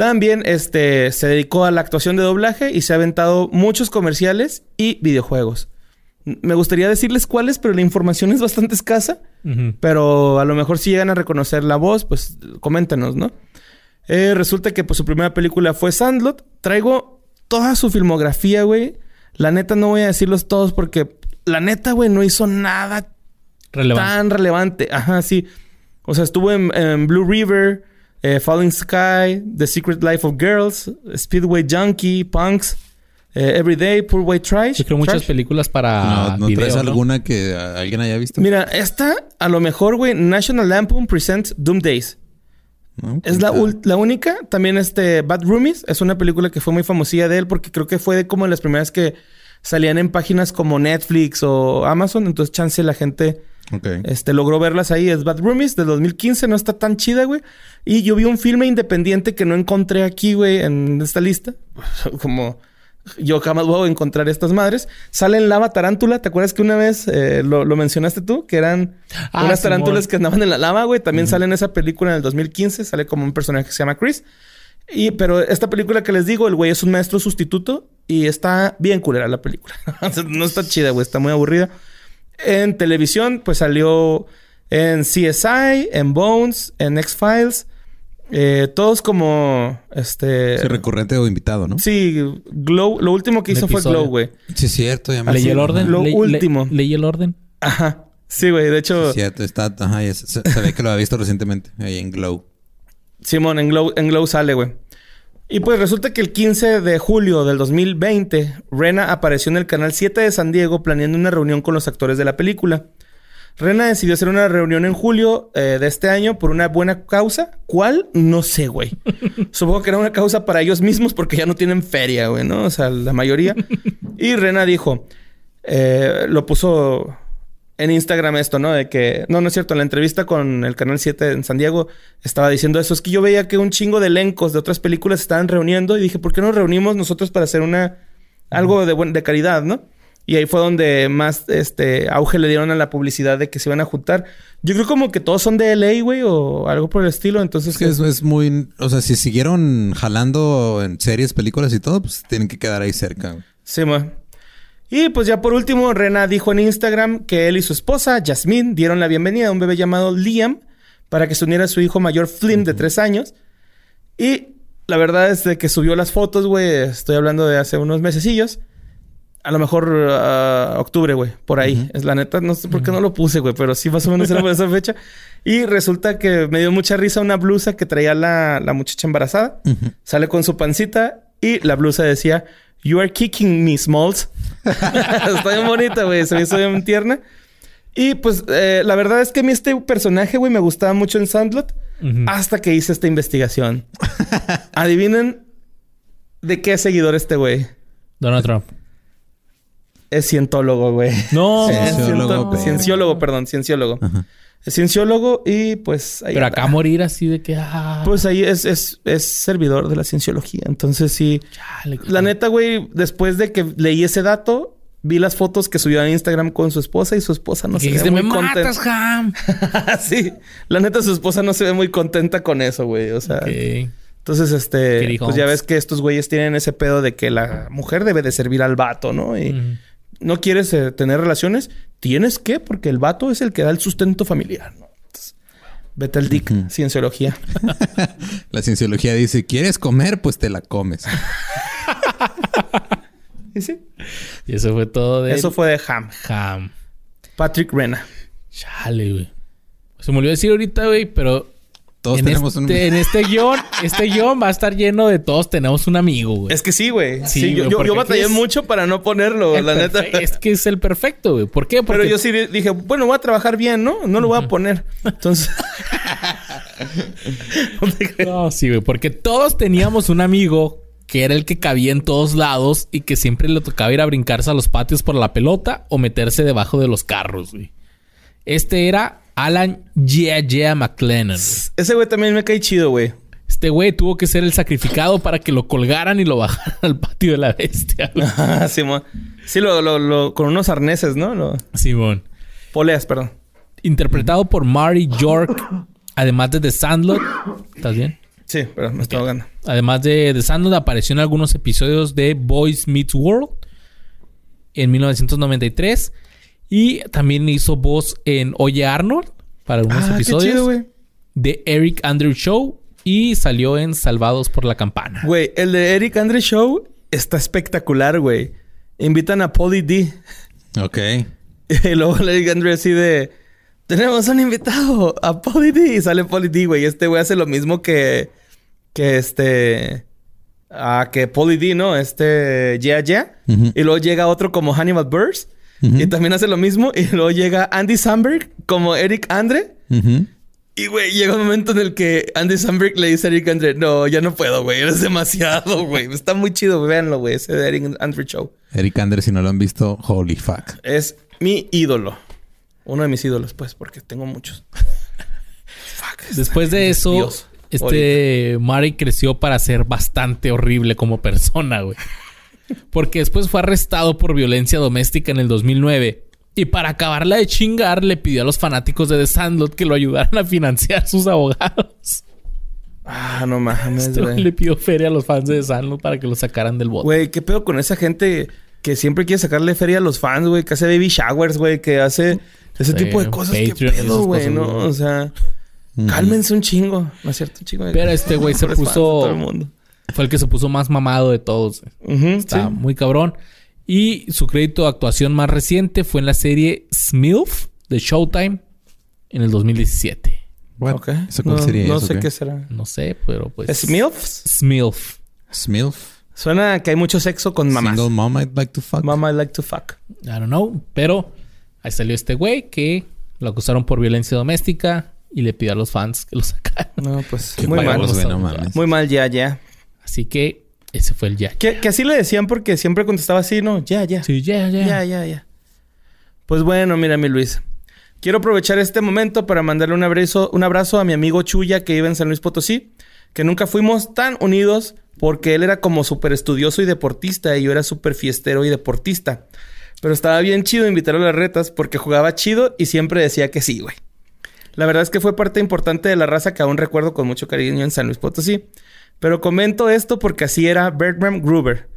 También este, se dedicó a la actuación de doblaje y se ha aventado muchos comerciales y videojuegos. Me gustaría decirles cuáles, pero la información (laughs) es bastante escasa. Pero a lo mejor si llegan a reconocer la voz, pues coméntenos, ¿no? Eh, resulta que pues, su primera película fue Sandlot. Traigo toda su filmografía, güey. La neta no voy a decirlos todos porque la neta, güey, no hizo nada Relevante. tan relevante. Ajá, sí. O sea, estuvo en, en Blue River, eh, Falling Sky, The Secret Life of Girls, Speedway Junkie, Punks, eh, Everyday, Poor White Trash. Yo creo muchas Trash. películas para no, ¿no video, traes ¿no? alguna que ah, alguien haya visto? Mira, esta, a lo mejor, güey, National Lampoon Presents Doom Days. ¿No? Es la, Quizá. ul- la única. También este Bad Roomies es una película que fue muy famosilla de él porque creo que fue de como las primeras que salían en páginas como Netflix o Amazon. Entonces, chance la gente Ok. este, logró verlas ahí. Es Bad Roomies del 2015. No está tan chida, güey. Y yo vi un filme independiente que no encontré aquí, güey, en esta lista. (laughs) como yo jamás voy a encontrar estas madres. Sale en Lava Tarántula. ¿Te acuerdas que una vez eh, lo, lo mencionaste tú? Que eran Ah, unas tarántulas que andaban en la lava, güey. También sale en esa película en el 2015. Sale como un personaje que se llama Chris. Y, pero esta película que les digo, el güey es un maestro sustituto y está bien culera la película. (laughs) No está chida, güey. Está muy aburrida. En televisión, pues salió en CSI, en Bones, en X-Files. Eh, todos como, este... Sí, recurrente o invitado, ¿no? Sí, Glow. Lo último que hizo fue. Glow, güey. Sí, es cierto. Ya me Leí el orden. Lo Le- le- último. leí el orden. Ajá. Sí, güey. De Sí, hecho, es cierto. Está, ajá, se, se- se ve que lo había visto recientemente ahí en Glow. Simón, en Glow, en Glow sale, güey. Y pues resulta que el 15 de julio del 2020, Rena apareció en el canal 7 de San Diego planeando una reunión con los actores de la película. Rena decidió hacer una reunión en julio eh, de este año por una buena causa. ¿Cuál? No sé, güey. (laughs) Supongo que era una causa para ellos mismos porque ya no tienen feria, güey, ¿no? O sea, la mayoría. Y Rena dijo, eh, lo puso en Instagram esto, ¿no? De que, no, no es cierto, en la entrevista con el Canal 7 en San Diego estaba diciendo eso. Es que yo veía que un chingo de elencos de otras películas se estaban reuniendo y dije, ¿por qué no nos reunimos nosotros para hacer una, algo de, buen, de calidad, ¿no? Y ahí fue donde más este auge le dieron a la publicidad de que se iban a juntar. Yo creo como que todos son de LA, güey, o algo por el estilo. Entonces, Es es, es muy... O sea, si siguieron jalando en series, películas y todo, pues tienen que quedar ahí cerca. güey. Sí, ma. Y pues ya por último, Rena dijo en Instagram que él y su esposa, Jasmine, dieron la bienvenida a un bebé llamado Liam para que se uniera a su hijo mayor Flim de tres años. Y la verdad es de que subió las fotos, güey. Estoy hablando de hace unos mesecillos. A lo mejor ah, octubre, güey. Por ahí. Es la neta. No sé por qué no lo puse, güey. Pero sí más o menos era por esa fecha. Y resulta que me dio mucha risa una blusa que traía la, la muchacha embarazada. Sale con su pancita. Y la blusa decía... You are kicking me, Smalls. (laughs) Está bien bonita, güey. Se me hizo bien tierna. Y pues eh, la verdad es que a mí este personaje, güey, me gustaba mucho en Sandlot. Hasta que hice esta investigación. (laughs) Adivinen de qué es seguidor este güey. Donald Trump. Es cientólogo, güey. No. Sí, es cienciólogo, perdón, cienciólogo. Ajá. Es cienciólogo y pues ahí Pero anda. acá morir así de que... Ah, Pues ahí es, es, es servidor de la cienciología. Entonces sí. chale, La neta, güey, después de que leí ese dato, vi las fotos que subió en Instagram con su esposa y su esposa no se ve muy me contenta. matas, Ham. (laughs) sí. La neta, su esposa no se ve muy contenta con eso, güey. O sea, Ok. entonces, este, pues ya ves que estos güeyes tienen ese pedo de que la mujer debe de servir al vato, ¿no? Y no quieres eh, tener relaciones, tienes que, porque el vato es el que da el sustento familiar, ¿no? Entonces, vete al DIC, cienciología. (laughs) La cienciología dice, ¿quieres comer? Pues te la comes. (laughs) ¿Y sí? Y eso fue todo de... Eso fue de Ham. Ham. Patrick Rena. Chale, güey. Se me olvidó decir ahorita, güey, pero... Todos en tenemos este, un... En este guion, este guion va a estar lleno de todos tenemos un amigo, güey. Es que sí, güey. Sí, Sí, yo, yo, batallé es- mucho para no ponerlo, El la neta. Es que es el perfecto, güey. ¿Por qué? Porque Pero yo sí di- dije, bueno, voy a trabajar bien, ¿no? No lo voy a poner. Entonces. (laughs) No, sí, güey. Porque todos teníamos un amigo que era el que cabía en todos lados y que siempre le tocaba ir a brincarse a los patios por la pelota o meterse debajo de los carros, güey. Este era Alan Yeah Yeah McLennan. Ese güey también me cae chido, güey. Este güey tuvo que ser el sacrificado para que lo colgaran y lo bajaran (laughs) al patio de la bestia. güey. (laughs) Ah, Simón. Sí, lo, lo, lo- con unos arneses, ¿no? Lo, Simón. poleas, perdón. Interpretado por Mary York, además de The Sandlot. ¿Estás bien? Sí, perdón, me estoy ahogando. Además de The Sandlot, apareció en algunos episodios de Boys Meets World en 1993. Y también hizo voz en Oye Arnold para algunos Ah, qué episodios chido, güey. de Eric Andrew Show. Y salió en Salvados por la Campana. Güey, el de Eric Andre Show está espectacular, güey. Invitan a Polly D. Ok. (laughs) Y luego el Eric Andre así de... Tenemos un invitado a Polly D. Y sale Polly D, güey. Y este güey hace lo mismo que... Que este... Ah, que Polly D, ¿no? Este... Yeah, yeah. Y luego llega otro como Hannibal Y también hace lo mismo. Y (laughs) luego llega Andy Samberg como Eric Andre. Y, güey, llega un momento en el que Andy Samberg le dice a Eric Andre... No, ya no puedo, güey. Eres (laughs) demasiado, güey. Está muy chido. Véanlo, güey. Ese de Eric Andre Show. Eric Anders, si no lo han visto, holy fuck. Es mi ídolo. Uno de mis ídolos, pues. Porque tengo muchos. (laughs) Fuck. Después de eso, Dios. este Mari creció para ser bastante horrible como persona, güey. Porque después fue arrestado por violencia doméstica en el 2009. Y para acabarla de chingar, le pidió a los fanáticos de The Sandlot que lo ayudaran a financiar sus abogados. Ah, no mames, Este güey le pidió feria a los fans de The Sandlot para que lo sacaran del bote. Güey, ¿qué pedo con esa gente que siempre quiere sacarle feria a los fans, güey? Que hace baby showers, güey. Que hace ese Sí, tipo de cosas. ¿Qué Patreon pedo, güey? No, o sea... Cálmense un chingo. No es cierto, un chingo. de- Pero este güey se puso- todo el mundo. Fue el que se puso más mamado de todos. güey. Ujú, Está sí. muy cabrón. Y su crédito de actuación más reciente fue en la serie Smilf de Showtime en el 2017. What? Ok. ¿Eso cuál no, sería no eso, sé qué? qué será. No sé, pero pues... ¿Es MILFs? Smilf. Smilf. Suena que hay mucho sexo con mamás. Single mom I'd like to fuck. Mama I like to fuck. I don't know. Pero ahí salió este güey que lo acusaron por violencia doméstica y le pidió a los fans que lo sacaran. No, pues Qué muy mal. no mames. Muy mal, ya, ya. Así que ese fue el. Que, que así le decían porque siempre contestaba así, ¿no? Ya, ya. Sí, ya, ya. Ya, ya, ya. Pues bueno, mira, mi Luis. Quiero aprovechar este momento para mandarle un abrazo, un abrazo a mi amigo Chuya que vive en San Luis Potosí, que nunca fuimos tan unidos porque él era como súper estudioso y deportista y yo era súper fiestero y deportista. Pero estaba bien chido invitarlo a las retas porque jugaba chido y siempre decía que sí, güey. La verdad es que fue parte importante de la raza que aún recuerdo con mucho cariño en San Luis Potosí. Pero comento esto porque así era Bertram Gruber.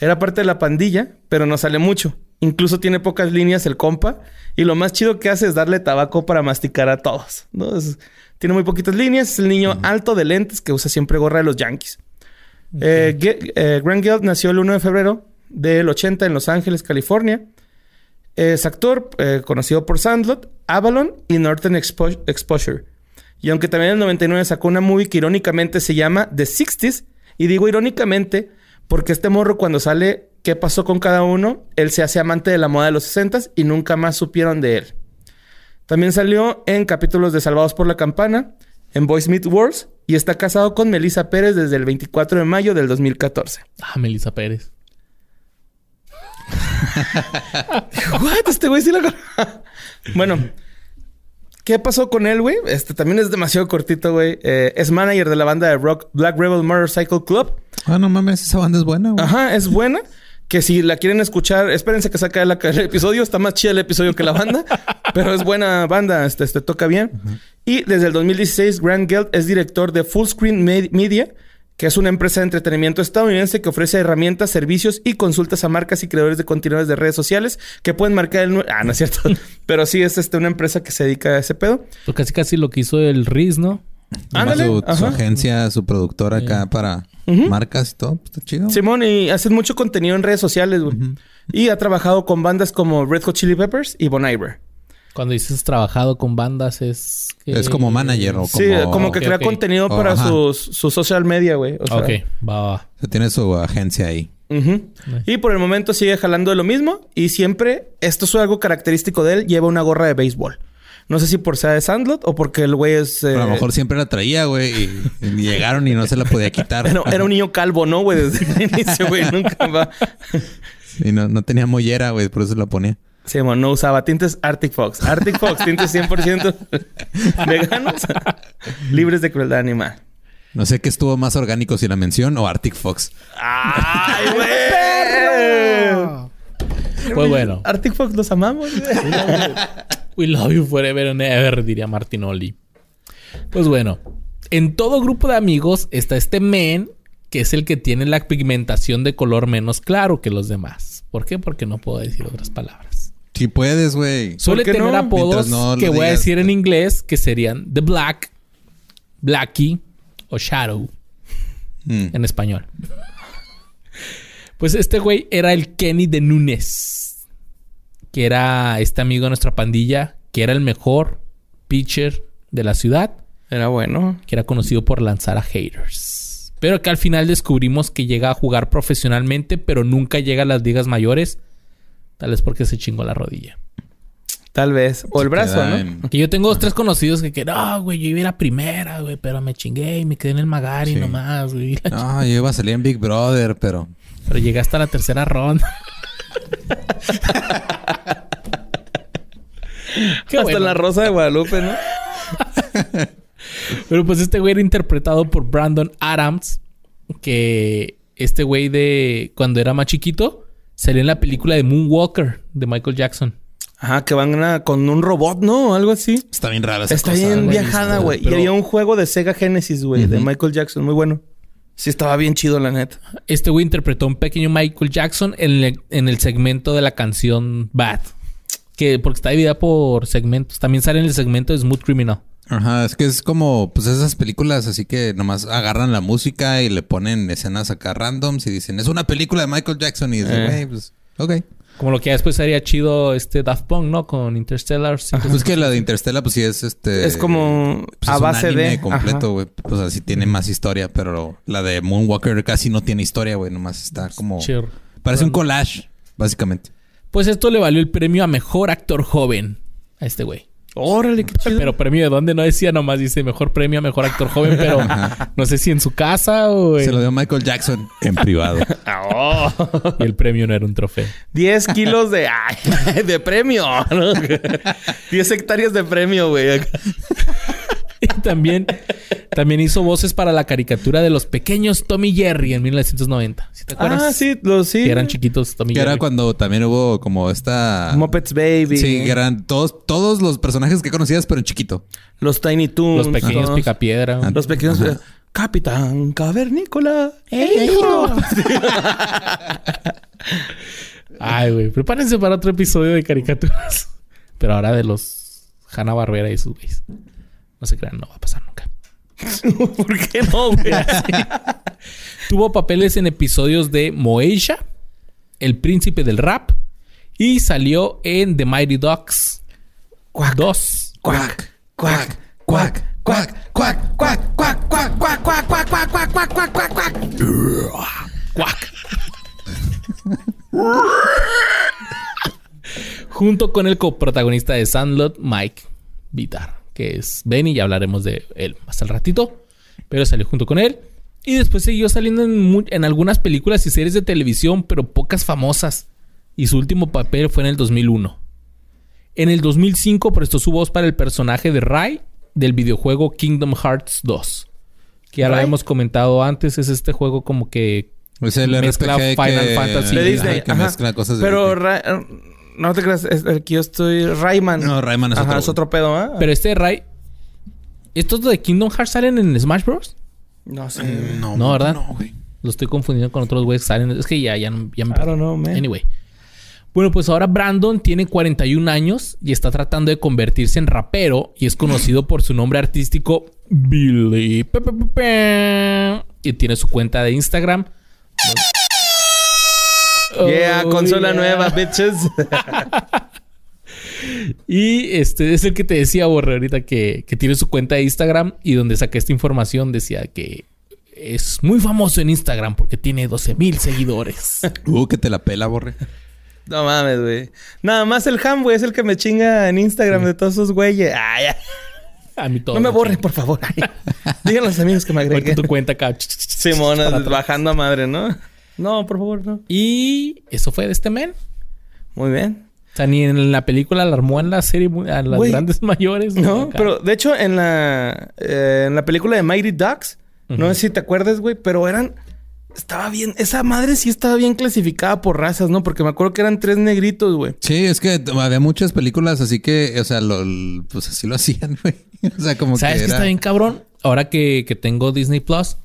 Era parte de la pandilla, pero no sale mucho. Incluso tiene pocas líneas el compa. Y lo más chido que hace es darle tabaco para masticar a todos. ¿no? Es- tiene muy poquitas líneas. Es el niño alto de lentes que usa siempre gorra de los Yankees. Eh, eh, Grant Geld nació el 1 de febrero del 80 en Los Ángeles, California. Es actor eh, conocido por Sandlot, Avalon y Northern Expo- Exposure. Y aunque también en el 99 sacó una movie que irónicamente se llama The 60s, y digo irónicamente porque este morro cuando sale qué pasó con cada uno, él se hace amante de la moda de los 60s y nunca más supieron de él. También salió en capítulos de Salvados por la Campana, en Boys Meet Worlds, y está casado con Melissa Pérez desde el 24 de mayo del 2014. Ah, Melissa Pérez. (laughs) ¿What? Este güey sí lo... (laughs) bueno, ¿qué pasó con él, güey? Este también es demasiado cortito, güey. Eh, es manager de la banda de rock Black Rebel Motorcycle Club. Ah, no mames, esa banda es buena, güey. Ajá, es buena. Que si la quieren escuchar, espérense que saque el, el episodio. Está más chida el episodio que la banda. (laughs) pero es buena banda. Este, este toca bien. Y desde el 2016, Grant Geld es director de Fullscreen Me- Media, que es una empresa de entretenimiento estadounidense que ofrece herramientas, servicios y consultas a marcas y creadores de contenidos de redes sociales que pueden marcar el... Ah, no es cierto. (laughs) (laughs) pero sí es este, una empresa que se dedica a ese pedo. Pues casi casi lo que hizo el Riz, ¿no? Ándale, Su, su agencia, su productora acá para marcas y todo. Pues está chido. Simón, y hacen mucho contenido en redes sociales, güey. Y ha trabajado con bandas como Red Hot Chili Peppers y Bon Iver. Cuando dices trabajado con bandas es... que- Es como manager o como... Sí, como que crea contenido Oh, para ajá. sus, su social media, güey. O sea, Ok, va, va. O sea, tiene su agencia ahí. Y por el momento sigue jalando de lo mismo. Y siempre, esto es algo característico de él, lleva una gorra de béisbol. No sé si por sea de Sandlot o porque el güey es... eh, Pero a lo mejor siempre la traía, güey. Y, y llegaron y no se la podía quitar. era, era un niño calvo, ¿no, güey? Desde el (laughs) inicio, güey. Nunca va... Y no, no tenía mollera, güey. Por eso la ponía. Sí, no usaba tintes Arctic Fox. Arctic Fox, (laughs) tintes 100% veganos, (laughs) libres de crueldad animal. No sé qué estuvo más orgánico, si la mención o Arctic Fox. ¡Ay, (laughs) güey! Pues bueno. Arctic Fox los amamos, güey. We love you forever and ever, diría Martinoli. Pues bueno, en todo grupo de amigos está este men que es el que tiene la pigmentación de color menos claro que los demás. ¿Por qué? Porque no puedo decir otras palabras. Si puedes, güey. Suele tener no? apodos no que voy a decir en inglés que serían The Black, Blackie o Shadow Mm. en español. Pues este güey era el Kenny de Núñez, que era este amigo de nuestra pandilla, que era el mejor pitcher de la ciudad, Era bueno. que era conocido por lanzar a haters. Pero que al final descubrimos que llega a jugar profesionalmente, pero nunca llega a las ligas mayores, tal vez porque se chingó la rodilla. Tal vez. O el brazo, ¿no? en- Que yo tengo dos, tres conocidos que, que no, güey, yo iba a ir a primera, güey, pero me chingué y me quedé en el Magari Sí. nomás, güey. (laughs) No, yo iba a salir en Big Brother, pero... Pero llegué hasta la tercera ronda. (laughs) Qué Hasta bueno. la Rosa de Guadalupe, ¿no? (laughs) Pero pues este güey era interpretado por Brandon Adams. Que este güey de cuando era más chiquito salió en la película de Moonwalker de Michael Jackson. Ajá, que van a- con un robot, ¿no? Algo así. Está bien rara esa Está cosa, bien viajada, güey. Y había un juego de Sega Genesis, güey, de Michael Jackson. Muy bueno. Sí, estaba bien chido, la neta. Este güey interpretó a un pequeño Michael Jackson en el, en el segmento de la canción Bad. Que porque está dividida por segmentos. También sale en el segmento de Smooth Criminal. Ajá, es que es como, pues esas películas así que nomás agarran la música y le ponen escenas acá randoms y dicen, es una película de Michael Jackson. Y dicen, Eh. güey, pues, ok. Como lo que ya después sería chido este Daft Punk, ¿no? Con Interstellar. Pues que la de Interstellar, pues sí es este. Es como pues, a es un base anime de... completo, güey. Pues así tiene más historia, pero la de Moonwalker casi no tiene historia, güey. Nomás está como. Parece un collage, básicamente. Pues esto le valió el premio a mejor actor joven a este güey. Órale, qué chido. Pero premio de dónde no decía nomás, dice mejor premio a mejor actor joven, pero (laughs) no sé si en su casa o en- Se lo dio Michael Jackson en privado. (laughs) Ah, oh. y el premio no era un trofeo. 10 kilos de... ay, (laughs) de premio. ¿no? 10 hectáreas de premio, güey. (laughs) También También hizo voces para la caricatura de los pequeños Tommy Jerry en 1990. ¿Sí te acuerdas? Ah, sí, los sí. Que eran chiquitos Tommy Que Jerry. era cuando también hubo como esta... Muppets Baby. Sí, que eran todos, todos los personajes que conocías, pero en chiquito. Los Tiny Toons. Los pequeños todos. picapiedra. Ah, Los pequeños. Ajá. Capitán Cavernícola. (laughs) Ay, güey. Prepárense para otro episodio de caricaturas. Pero ahora de los Hanna Barbera y sus güeyes. No se crean, no va a pasar nunca. ¿Por qué no, güey? Tuvo papeles en episodios de Moesha, El Príncipe del Rap y salió en The Mighty Ducks 2. Cuac, cuac, cuac, cuac, cuac, cuac, cuac, cuac, cuac, cuac, cuac, cuac, cuac, cuac, cuac, cuac, cuac. Cuac. Junto con el coprotagonista de Sandlot, Mike Vitar, que es Benny, ya hablaremos de él más al ratito, pero salió junto con él. Y después siguió saliendo en, algunas películas y series de televisión, pero pocas famosas. Y su último papel fue en el 2001. En el 2005 prestó su voz para el personaje de Rai del videojuego Kingdom Hearts 2. Que ya lo ¿Rai? hemos comentado antes, es este juego como que Es el Mezcla RPG Final que, Fantasy. De Ajá, Disney. que ajá. mezcla cosas de Pero Disney. No te creas, es- aquí yo estoy Rayman. No, Rayman es Ajá, otro, es otro pedo, ¿ah? Pero este Ray. ¿Estos de Kingdom Hearts salen en Smash Bros? No sé. No, No, ¿verdad? No, güey. Lo estoy confundiendo con otros güeyes que salen. Es que ya, ya, no- ya me I don't know, man. Anyway. Bueno, pues ahora Brandon tiene 41 años y está tratando de convertirse en rapero y es conocido por su nombre artístico Billy. Y tiene su cuenta de Instagram. Yeah, Oh, consola yeah. nueva, bitches. (laughs) Y este es el que te decía, Borre, ahorita que, que tiene su cuenta de Instagram y donde saqué esta información decía que es muy famoso en Instagram porque tiene 12 mil seguidores. (laughs) Uh, que te la pela, borre. no mames, güey. Nada más el ham, güey, es el que me chinga en Instagram de todos esos güeyes. Ay, ay. A mí todo. No me borren, por favor. (laughs) Ay. Digan a los amigos que me Porque agreguen. tu cuenta acá. Atrás. bajando a madre, ¿no? No, por favor, no. Y eso fue de este men. Muy bien. O sea, ni en la película alarmó en la serie a las grandes (laughs) mayores. No, Acá. pero de hecho en la eh, en la película de Mighty Ducks, no sé si te acuerdas, güey, pero eran estaba bien, esa madre sí estaba bien clasificada por razas, ¿no? Porque me acuerdo que eran tres negritos, güey. Sí, es que había muchas películas, así que, o sea, lo, pues así lo (laughs) hacían, güey. O sea, como ¿Sabes que qué era... está bien cabrón? Ahora que, que tengo Disney Plus,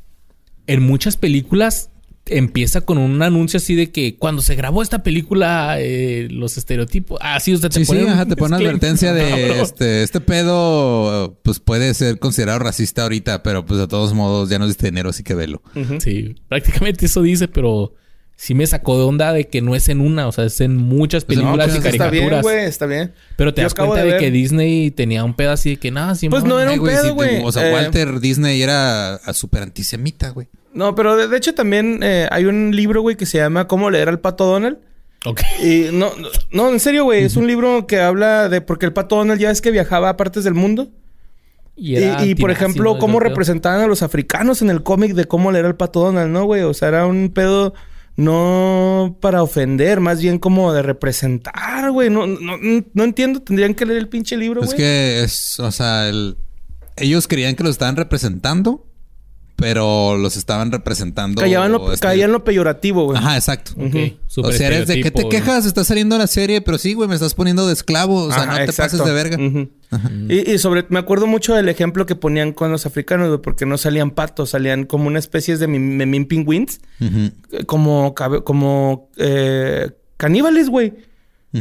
en muchas películas empieza con un anuncio así de que cuando se grabó esta película, eh, los estereotipos. Ah, sí, usted te Sí, sí, pone un ajá, te pone (laughs) una advertencia de (laughs) este, este pedo, pues puede ser considerado racista ahorita, pero pues de todos modos ya no diste dinero, así que velo. Sí, prácticamente eso dice, pero sí me sacó de onda de que no es en una, o sea, es en muchas Pues películas y Está bien, caricaturas. güey, está bien. pero te Yo das cuenta de que Disney tenía un pedo así de que nada, sí, Pues no era un pedo, güey. O sea, Eh, Walter Disney era súper antisemita, güey. No, pero de, de hecho también eh, hay un libro, güey, que se llama ¿Cómo leer al pato Donald? Ok. Y no, no, no, en serio, güey, es un libro que habla de porque el pato Donald ya es que viajaba a partes del mundo. Y, era y, por ejemplo, cómo representaban a los africanos en el cómic de cómo leer al pato Donald, ¿no, güey? O sea, era un pedo no para ofender, más bien como de representar, güey. No, no, no entiendo, tendrían que leer el pinche libro, Es güey. que es, o sea, el- ellos creían que lo estaban representando, pero los estaban representando. Caían lo, este- caía en lo peyorativo, güey. Ajá, exacto. O sea, eres de qué te quejas, está saliendo la serie, pero sí, güey, me estás poniendo de esclavo. O sea, Ajá, no te exacto. pases de verga. Y, y sobre, me acuerdo mucho del ejemplo que ponían con los africanos, güey, porque no salían patos, salían como una especie de mim- memín pingüins, como, como eh, caníbales, güey.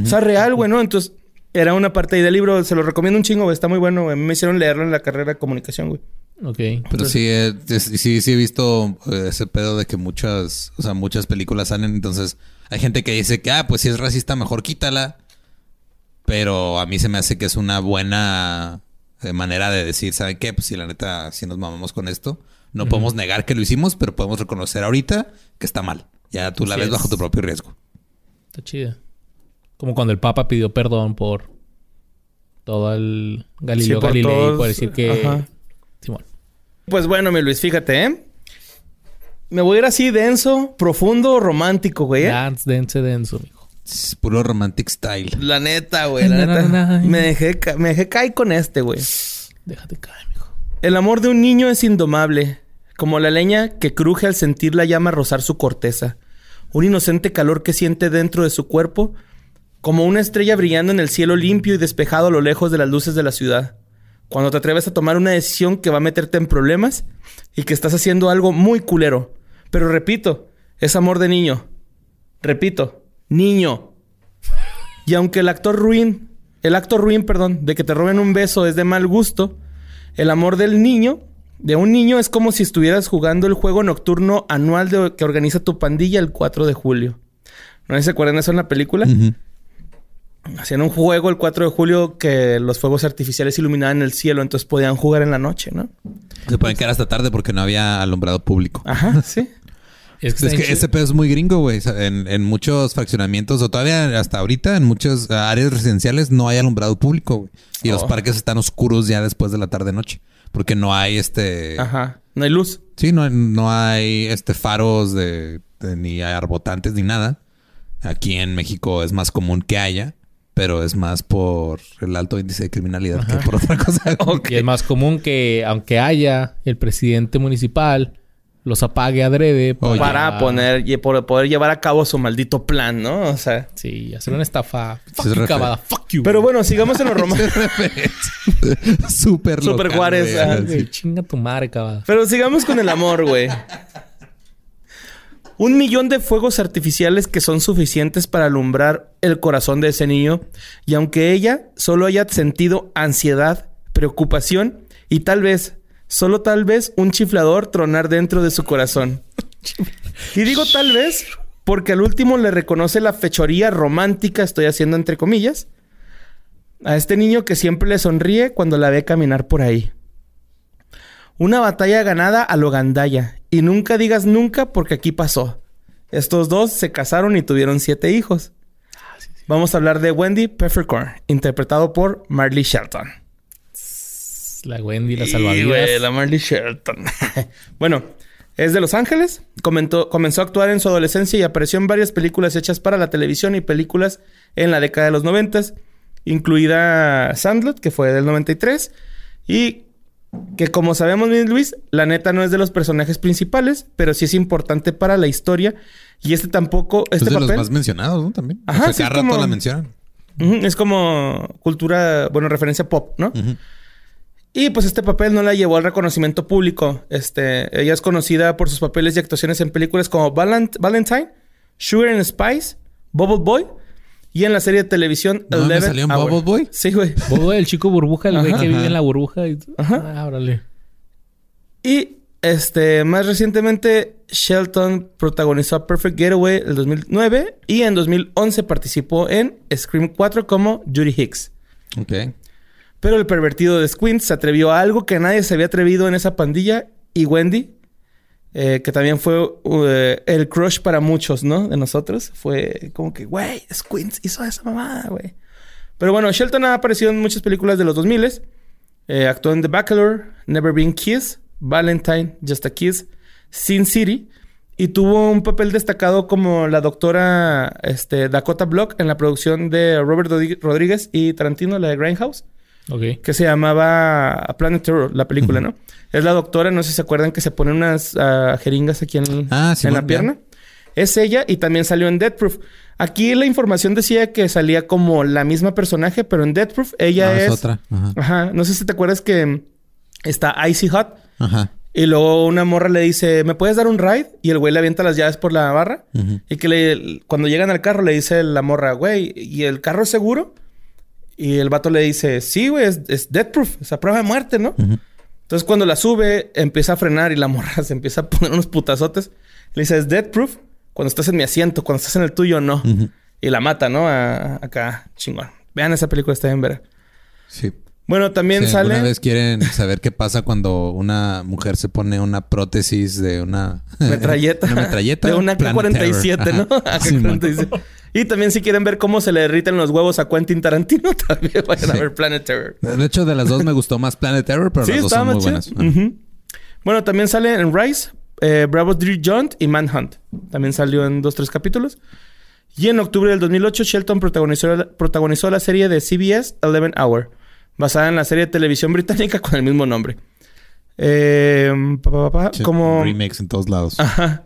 O sea, real, güey, ¿no? Entonces, era una parte ahí del libro, se lo recomiendo un chingo, güey, está muy bueno, güey. Me hicieron leerlo en la carrera de comunicación, güey. Ok. Pero sí, eh, sí, sí he visto eh, ese pedo de que muchas, o sea, muchas películas salen. Entonces, hay gente que dice que, ah, pues si es racista, mejor quítala. Pero a mí se me hace que es una buena eh, manera de decir, ¿saben qué? Pues si la neta, si nos mamamos con esto, no podemos negar que lo hicimos, pero podemos reconocer ahorita que está mal. Ya tú la ves es. bajo tu propio riesgo. Está chida. Como cuando el Papa pidió perdón por todo el Galileo Sí, por Galilei todos- por decir que. Ajá. Simón. Pues bueno, mi Luis, fíjate, ¿eh? Me voy a ir así denso, profundo, romántico, güey. ¿eh? Dance, dense, denso, mijo. Es puro romantic style. La neta, güey, la Na, neta. na, na. Me dejé, me dejé caer con este, güey. Déjate caer, mijo. El amor de un niño es indomable, como la leña que cruje al sentir la llama rozar su corteza. Un inocente calor que siente dentro de su cuerpo, como una estrella brillando en el cielo limpio y despejado a lo lejos de las luces de la ciudad. Cuando te atreves a tomar una decisión que va a meterte en problemas y que estás haciendo algo muy culero. Pero repito, es amor de niño. Repito, niño. Y aunque el actor ruin, el acto ruin, perdón, de que te roben un beso es de mal gusto, el amor del niño, de un niño, es como si estuvieras jugando el juego nocturno anual de, que organiza tu pandilla el 4 de julio. ¿No se acuerdan eso en la película? Hacían un juego el 4 de julio que los fuegos artificiales iluminaban el cielo, entonces podían jugar en la noche, ¿no? Se pueden quedar hasta tarde porque no había alumbrado público. Ajá, (laughs) sí. Es que, ese pedo es muy gringo, güey. En, en, muchos fraccionamientos, o todavía hasta ahorita, en muchas áreas residenciales no hay alumbrado público, güey. Y los Oh. parques están oscuros ya después de la tarde-noche. Porque no hay este... Ajá. No hay luz. Sí, no, no hay este faros de, de- ni arbotantes ni nada. Aquí en México es más común que haya, pero es más por el alto índice de criminalidad que por otra cosa. (laughs) Ok. Y es más común que, aunque haya el presidente municipal, los apague adrede Oye. Para poner y por poder llevar a cabo su maldito plan, ¿no? O sea. Sí, hacer una estafa. Fuck es you, cabada. Fuck you. Pero bueno, sigamos en los (laughs) romanos. (laughs) Súper Súper local, Juárez. Güey, chinga tu madre, cabada. Pero sigamos con el amor, güey. Un millón de fuegos artificiales que son suficientes para alumbrar el corazón de ese niño. Y aunque ella solo haya sentido ansiedad, preocupación y tal vez, solo tal vez, un chiflador tronar dentro de su corazón. Y digo tal vez porque al último le reconoce la fechoría romántica, estoy haciendo entre comillas, a este niño que siempre le sonríe cuando la ve caminar por ahí. Una batalla ganada a lo gandaya. Y nunca digas nunca porque aquí pasó. Estos dos se casaron y tuvieron siete hijos. Vamos a hablar de Wendy Peppercorn, interpretado por Marley Shelton. La Wendy, la Y, salvavidas. la Marley Shelton. (laughs) bueno, es de Los Ángeles. Comentó- comenzó a actuar en su adolescencia y apareció en varias películas hechas para la televisión y películas en la década de los noventas, incluida Sandlot, que fue del 93, y que como sabemos bien Luis, la neta no es de los personajes principales, pero sí es importante para la historia. Y este tampoco, Es este de los más mencionados, ¿no? También. Ajá, o sea, sí, cada como- rato la mencionan. Es como cultura, bueno, referencia pop, ¿no? Y pues este papel no la llevó al reconocimiento público. Este, ella es conocida por sus papeles y actuaciones en películas como Valent- Valentine, Sugar and Spice, Bubble Boy y en la serie de televisión ¿No Eleven salió en Hour. Bubble Boy? Sí, güey. (laughs) Bobo, el chico burbuja, el güey que vive en la burbuja. Y... Ajá. Ah, órale. Y este, más recientemente, Shelton protagonizó a Perfect Getaway el 2009 y en 2011 participó en Scream 4 como Judy Hicks. Ok. Pero el pervertido de Squint se atrevió a algo que nadie se había atrevido en esa pandilla. Y Wendy, eh, que también fue eh, el crush para muchos, ¿no? De nosotros. Fue como que, güey, Squint hizo esa mamada, güey. Pero bueno, Shelton ha aparecido en muchas películas de los 2000 eh, Actuó en The Bachelor, Never Been Kissed, Valentine, Just a Kiss, Sin City. Y tuvo un papel destacado como la doctora este, Dakota Block en la producción de Robert Rodríguez y Tarantino, la de Grindhouse Ok. que se llamaba Planet Terror, la película, ¿no? Es la doctora, no sé si se acuerdan que se pone unas ah, jeringas aquí en, Ah, sí, en la pierna. Es ella y también salió en Death Proof. Aquí la información decía que salía como la misma personaje, pero en Death Proof ella es... es otra. Ajá. Ajá. No sé si te acuerdas que está Icy Hot Ajá. y luego una morra le dice, ¿me puedes dar un ride? Y el güey le avienta las llaves por la barra. Y que le, cuando llegan al carro le dice la morra, güey, ¿y el carro es seguro? Y el vato le dice, sí, güey, es, es death proof, es a prueba de muerte, ¿no? Entonces cuando la sube, empieza a frenar y la morra (laughs) se empieza a poner unos putazotes. Le dice, es death proof cuando estás en mi asiento, cuando estás en el tuyo, no. Y la mata, ¿no? A- acá, chingón. Vean esa película, está bien ver. Sí. Bueno, también sale... alguna vez quieren saber qué pasa cuando una mujer se pone una prótesis de una... (laughs) Metralleta. una metralleta. De una Planet K-47, Terror. ¿no? AK-47. y también si quieren ver cómo se le derriten los huevos a Quentin Tarantino, (laughs) también vayan a ver Planet Terror. De hecho, de las dos me gustó más Planet Terror, pero sí, las dos son muy buenas. Bueno, también sale en Rise, eh, Bravo Street Joint y Manhunt. También salió en dos, tres capítulos. Y en octubre del 2008, Shelton protagonizó, protagonizó la serie de CBS Eleven Hour, basada en la serie de televisión británica (laughs) con el mismo nombre. Eh, pa, pa, pa, pa, Che, como... Remakes en todos lados. Ajá.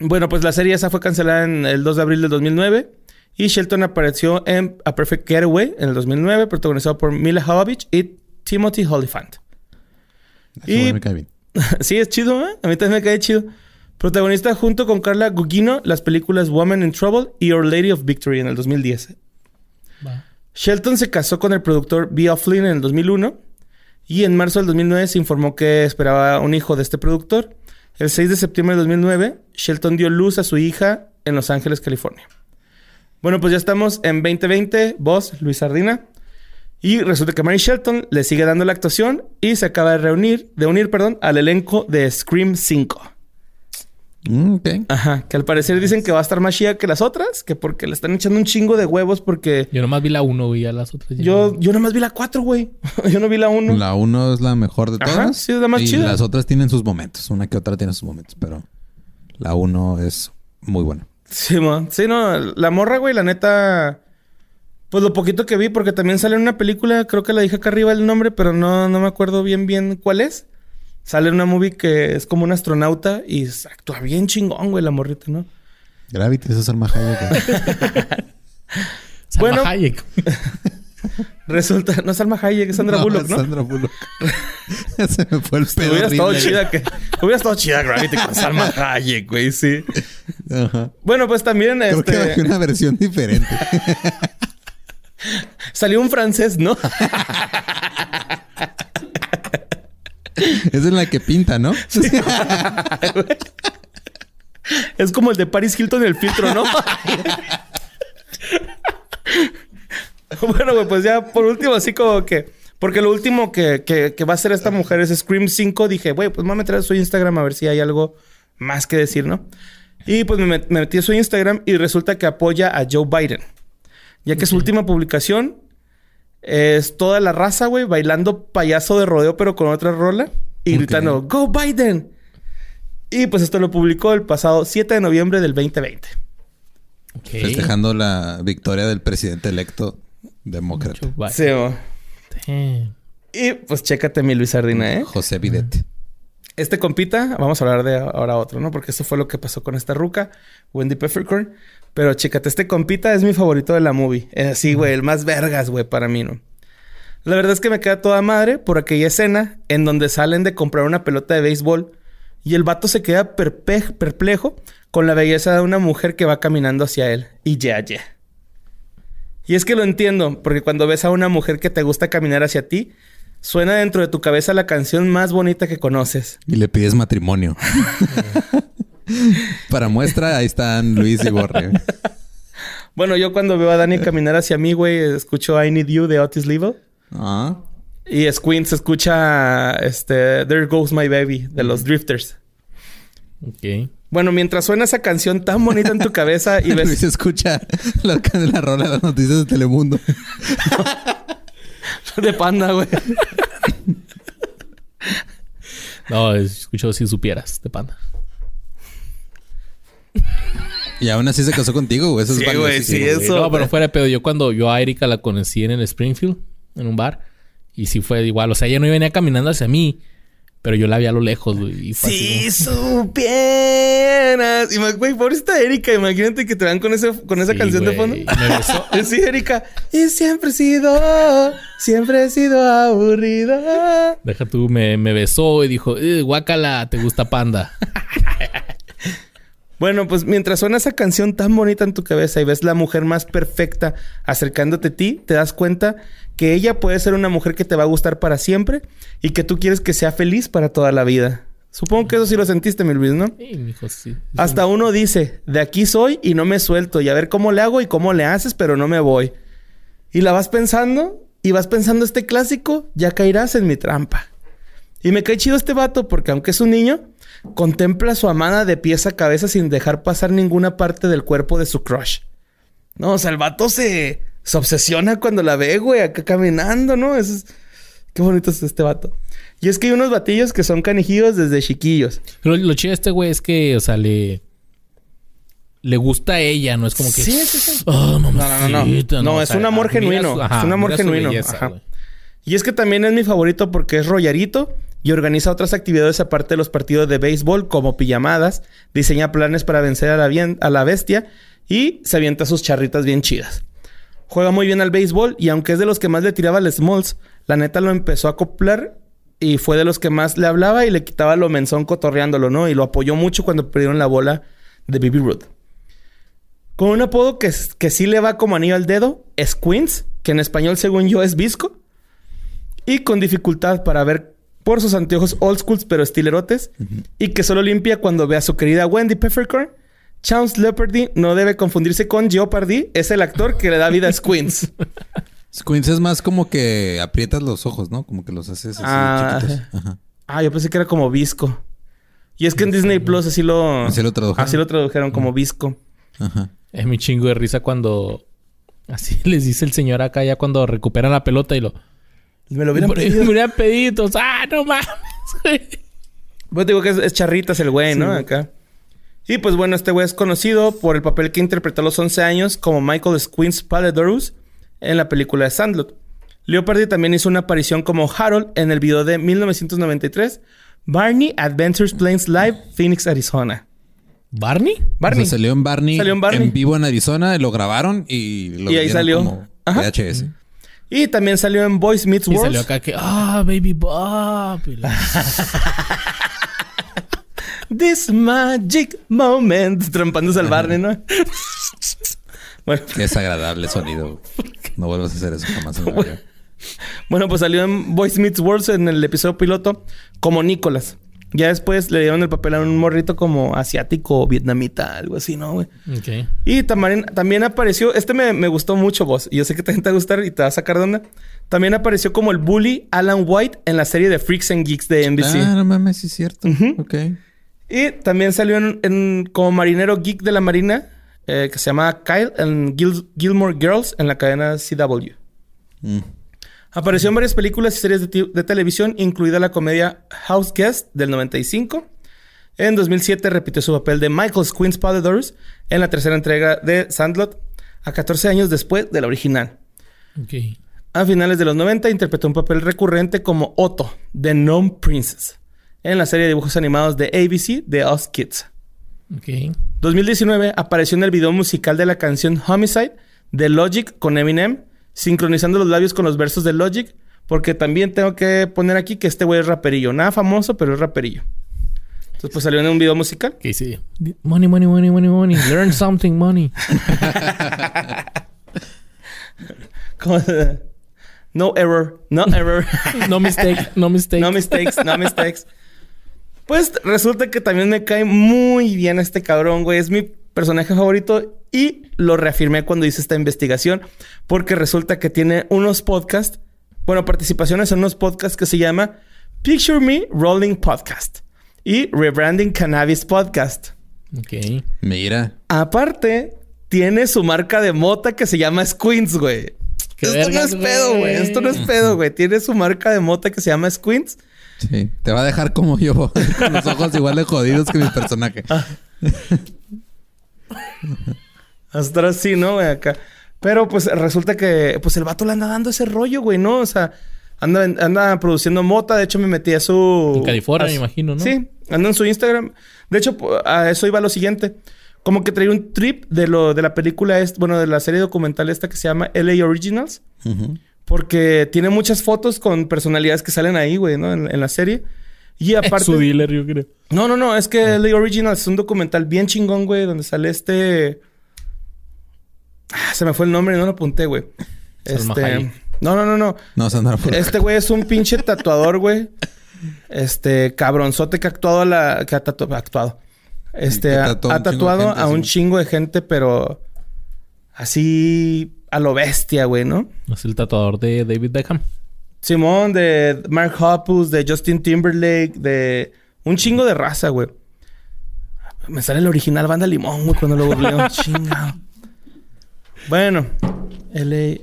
Bueno, pues la serie esa fue cancelada en el 2 de abril del 2009. Y Shelton apareció en A Perfect Getaway en el 2009, protagonizado por Mila Jovovich y Timothy y- me cae bien. (laughs) sí, es chido, ¿eh? A mí también me cae chido. Protagonista junto con Carla Gugino las películas Woman in Trouble y Our Lady of Victory en el 2010. Va. Shelton se casó con el productor B. O'Flynn en el 2001 y en marzo del 2009 se informó que esperaba un hijo de este productor. El 6 de septiembre del 2009, Shelton dio luz a su hija en Los Ángeles, California. Bueno, pues ya estamos en 2020, voz Luis Sardina. Y resulta que Mary Shelton le sigue dando la actuación y se acaba de reunir, de unir, perdón, al elenco de Scream 5. Mm. Ajá, que al parecer dicen que va a estar más chida que las otras, que porque le están echando un chingo de huevos porque Yo nomás vi la 1, güey, a las otras. ya yo, no. yo nomás vi la 4, güey. (laughs) yo no vi la 1. La uno es la mejor de Ajá, todas. sí, es la más y chida. las otras tienen sus momentos. Una que otra tiene sus momentos, pero la uno es muy buena. Sí, mo. sí, no, la morra, güey, la neta. Pues lo poquito que vi, porque también sale en una película, creo que la dije acá arriba el nombre, pero no, no me acuerdo bien, bien cuál es. Sale en una movie que es como un astronauta y actúa bien chingón, güey, la morrita, ¿no? Gravity, esa es Salma Hayek. (laughs) Salma bueno. Hayek. (laughs) Resulta, no es Salma Hayek, es Sandra Bullock, es ¿no? Sandra Bullock. (laughs) Se me fue el pedo Hubiera estado chida que... Hubiera estado chida Gravity con Salma Hayek, güey, sí. Ajá. Bueno, pues también Creo que este, bajé una versión diferente. salió un francés, ¿no? Es en la que pinta, ¿no? (laughs) Es como el de Paris Hilton el filtro, ¿no? (laughs) bueno, güey, pues ya por último, así como que. Porque lo último que, que- que va a hacer esta mujer es Scream 5. Dije, güey, pues me voy a meter a su Instagram a ver si hay algo más que decir, ¿no? Y pues me metí a su Instagram y resulta que apoya a Joe Biden. Ya que su última publicación es toda la raza, güey, bailando payaso de rodeo, pero con otra rola y gritando, ¡Go Biden! Y pues esto lo publicó el pasado 7 de noviembre del 2020. Ok. Festejando la victoria del presidente electo demócrata. Sí. Y pues chécate mi Luis Sardina, ¿eh? José Videte. Este compita, vamos a hablar de ahora otro, ¿no? Porque eso fue lo que pasó con esta ruca, Wendy Peppercorn. Pero chécate, este compita es mi favorito de la movie. Es así, güey, el más vergas, güey, para mí, ¿no? La verdad es que me queda toda madre por aquella escena en donde salen de comprar una pelota de béisbol y el vato se queda perpe- perplejo con la belleza de una mujer que va caminando hacia él. Y ya, ya. Y es que lo entiendo, porque cuando ves a una mujer que te gusta caminar hacia ti, suena dentro de tu cabeza la canción más bonita que conoces. Y le pides matrimonio. (laughs) Para muestra, ahí están Luis y Borre. Bueno, yo cuando veo a Dani caminar hacia mí, güey, escucho I Need You de Otis Level. Ah. Y Squint se escucha este There Goes My Baby de los Drifters. Ok. Bueno, mientras suena esa canción tan bonita en tu cabeza y Luis (laughs) ves escucha la, la rola de las noticias de Telemundo. (laughs) de panda, güey. No, escucho si supieras de panda. Y aún así se casó contigo, güey. Eso es Sí, güey, valiosísimo, sí, Eso, no, pero güey. fuera de pedo. Yo cuando yo a Erika la conocí en el Springfield, en un bar. Y sí fue igual. O sea, ella no venía caminando hacia mí. Pero yo la vi a lo lejos, güey. y Si supieras. Ima- Güey, pobrecita Erika, imagínate que te vean con, ese, con esa Sí, canción de fondo. Y me besó. (laughs) Sí, Erika. Y siempre he sido, siempre he sido aburrida. Deja tú, me, me besó y dijo, "Eh, guácala, te gusta panda. (laughs) Bueno, pues mientras suena esa canción tan bonita en tu cabeza y ves la mujer más perfecta acercándote a ti, te das cuenta que ella puede ser una mujer que te va a gustar para siempre y que tú quieres que sea feliz para toda la vida. Supongo que eso sí lo sentiste, mi Luis, ¿no? Sí, mijo, sí. Hasta uno dice, de aquí soy y no me suelto y a ver cómo le hago y cómo le haces, pero no me voy. Y la vas pensando y vas pensando este clásico, ya caerás en mi trampa. Y me cae chido este vato porque aunque es un niño, contempla a su amada de pies a cabeza sin dejar pasar ninguna parte del cuerpo de su crush. No, o sea, el vato se, se obsesiona cuando la ve, güey, acá caminando, ¿no? Eso es... Qué bonito es este vato. Y es que hay unos batillos que son canijillos desde chiquillos. Lo, lo chido de este güey es que, o sea, le... Le gusta a ella, no es como que... Sí, sí, sí. Oh, No, no, no, no. mamacita", No, o es un amor genuino. su- ajá, es un amor genuino. belleza, Ajá. Y es que también es mi favorito porque es rollarito y organiza otras actividades aparte de los partidos de béisbol como pijamadas, diseña planes para vencer a la, bien- a la bestia y se avienta sus charritas bien chidas. Juega muy bien al béisbol y aunque es de los que más le tiraba al Smalls, la neta lo empezó a acoplar y fue de los que más le hablaba y le quitaba lo menzón cotorreándolo, ¿no? Y lo apoyó mucho cuando perdieron la bola de Baby Ruth. Con un apodo que, que sí le va como anillo al dedo, es Queens, que en español según yo es Visco. Y con dificultad para ver por sus anteojos old schools pero estilerotes. Y que solo limpia cuando ve a su querida Wendy Peppercorn. Chance Leopardy no debe confundirse con Jeopardy. Es el actor que le da vida a Squints. (laughs) Squints es más como que aprietas los ojos, ¿no? Como que los haces así Ah, chiquitos. Ajá. ah, yo pensé que era como Visco. Y es que en Disney Plus así lo... Así lo tradujeron. Así lo tradujeron como Visco. Ajá. Es mi chingo de risa cuando... Así (laughs) les dice el señor acá ya cuando recuperan la pelota y lo... Me lo hubieran (laughs) Me pedido. hubieran pedido. ¡Ah, no mames! güey! Pues te digo que es, es charritas el güey, ¿no? Acá. Y pues bueno, este güey es conocido por el papel que interpretó a los 11 años como Michael Squints Paladorus en la película de Sandlot. Leopardi también hizo una aparición como Harold en el video de 1993 Barney Adventures Plains Live, Phoenix, Arizona. ¿Barney? Barney. O sea, salió en Barney, Salió en Barney. vivo en Arizona, lo grabaron y lo Y ahí salió. como Ajá. VHS. Y también salió en Boys Meets Y World. salió acá que... ¡Ah, baby Bob! (laughs) This magic moment. Trampándose al Barney, ¿no? (laughs) bueno, Qué desagradable sonido. No vuelvas a hacer eso jamás en la vida. (laughs) Bueno, pues salió en Boys Meets World en el episodio piloto como Nicholas. Ya después le dieron el papel a un morrito como asiático o vietnamita, algo así, ¿no, güey? Ok. Y también, también apareció, este me, me gustó mucho, vos, y yo sé que también te va a gustar y te va a sacar de onda. También apareció como el bully Alan White en la serie de Freaks and Geeks de NBC. Ah, no mames, sí es cierto. Ujú. Ok. Y también salió en, en- como marinero geek de la marina, eh, que se llama Kyle en Gil- Gilmore Girls en la cadena CW. Mm. Apareció en varias películas y series de, de televisión, incluida la comedia House Guest del 95. En 2007 repitió su papel de Michael Squints Paladors en la tercera entrega de Sandlot, a 14 años después de la original. A finales de los 90 interpretó un papel recurrente como Otto, de Gnome Princess, en la serie de dibujos animados de ABC de Us Kids. Ok. 2019 apareció en el video musical de la canción Homicide de Logic con Eminem, sincronizando los labios con los versos de Logic, porque también tengo que poner aquí que este güey es raperillo. Nada famoso, pero es raperillo. Entonces, pues salió en un video musical. ¿Qué dice? Money, money, money, money, money. Learn something, money. (laughs) No error, no error. No mistake, no mistake. no mistakes, no mistakes. Pues resulta que también me cae muy bien este cabrón, güey. Es mi personaje favorito y lo reafirmé cuando hice esta investigación porque resulta que tiene unos podcasts, bueno, participaciones en unos podcasts que se llama Picture Me Rolling Podcast y Rebranding Cannabis Podcast. Ok. Mira. Aparte, tiene su marca de mota que se llama Squints, güey. Esto vergas, no es pedo, güey. güey. Esto no es pedo, güey. Tiene su marca de mota que se llama Squints. Sí. Te va a dejar como yo, (laughs) con los ojos igual de jodidos que mi personaje. Hasta así, ¿no, güey? Acá. Pero pues resulta que pues el vato le anda dando ese rollo, güey, ¿no? O sea, anda, anda produciendo mota. De hecho, me metí a su... En California, a me imagino, ¿no? Sí, anda en su Instagram. De hecho, a eso iba lo siguiente. Como que traía un trip de lo de la película, bueno, de la serie documental esta que se llama LA Originals. Ujú. Porque tiene muchas fotos con personalidades que salen ahí, güey, ¿no? En, en la serie. Y (laughs) aparte... Su dealer, yo creo. No, no, no. Es que LA Originals es un documental bien chingón, güey. Donde sale este... Ah, se me fue el nombre y no lo apunté, güey. Salma Este... Hayek. No, no, no, no. No, Sandra por Este güey es un pinche (laughs) tatuador, güey. Este cabronzote que ha actuado a la... Que ha tatu- ha actuado. Este... ha, ha un chingo de tatuado gente, a un chingo de gente, pero... Así... A lo bestia, güey, ¿no? Es el tatuador de David Beckham. Simón, de Mark Hoppus, de Justin Timberlake, de un chingo de raza, güey. Me sale el original Banda Limón, güey, cuando lo googleo. (laughs) Chingado. Bueno, LA.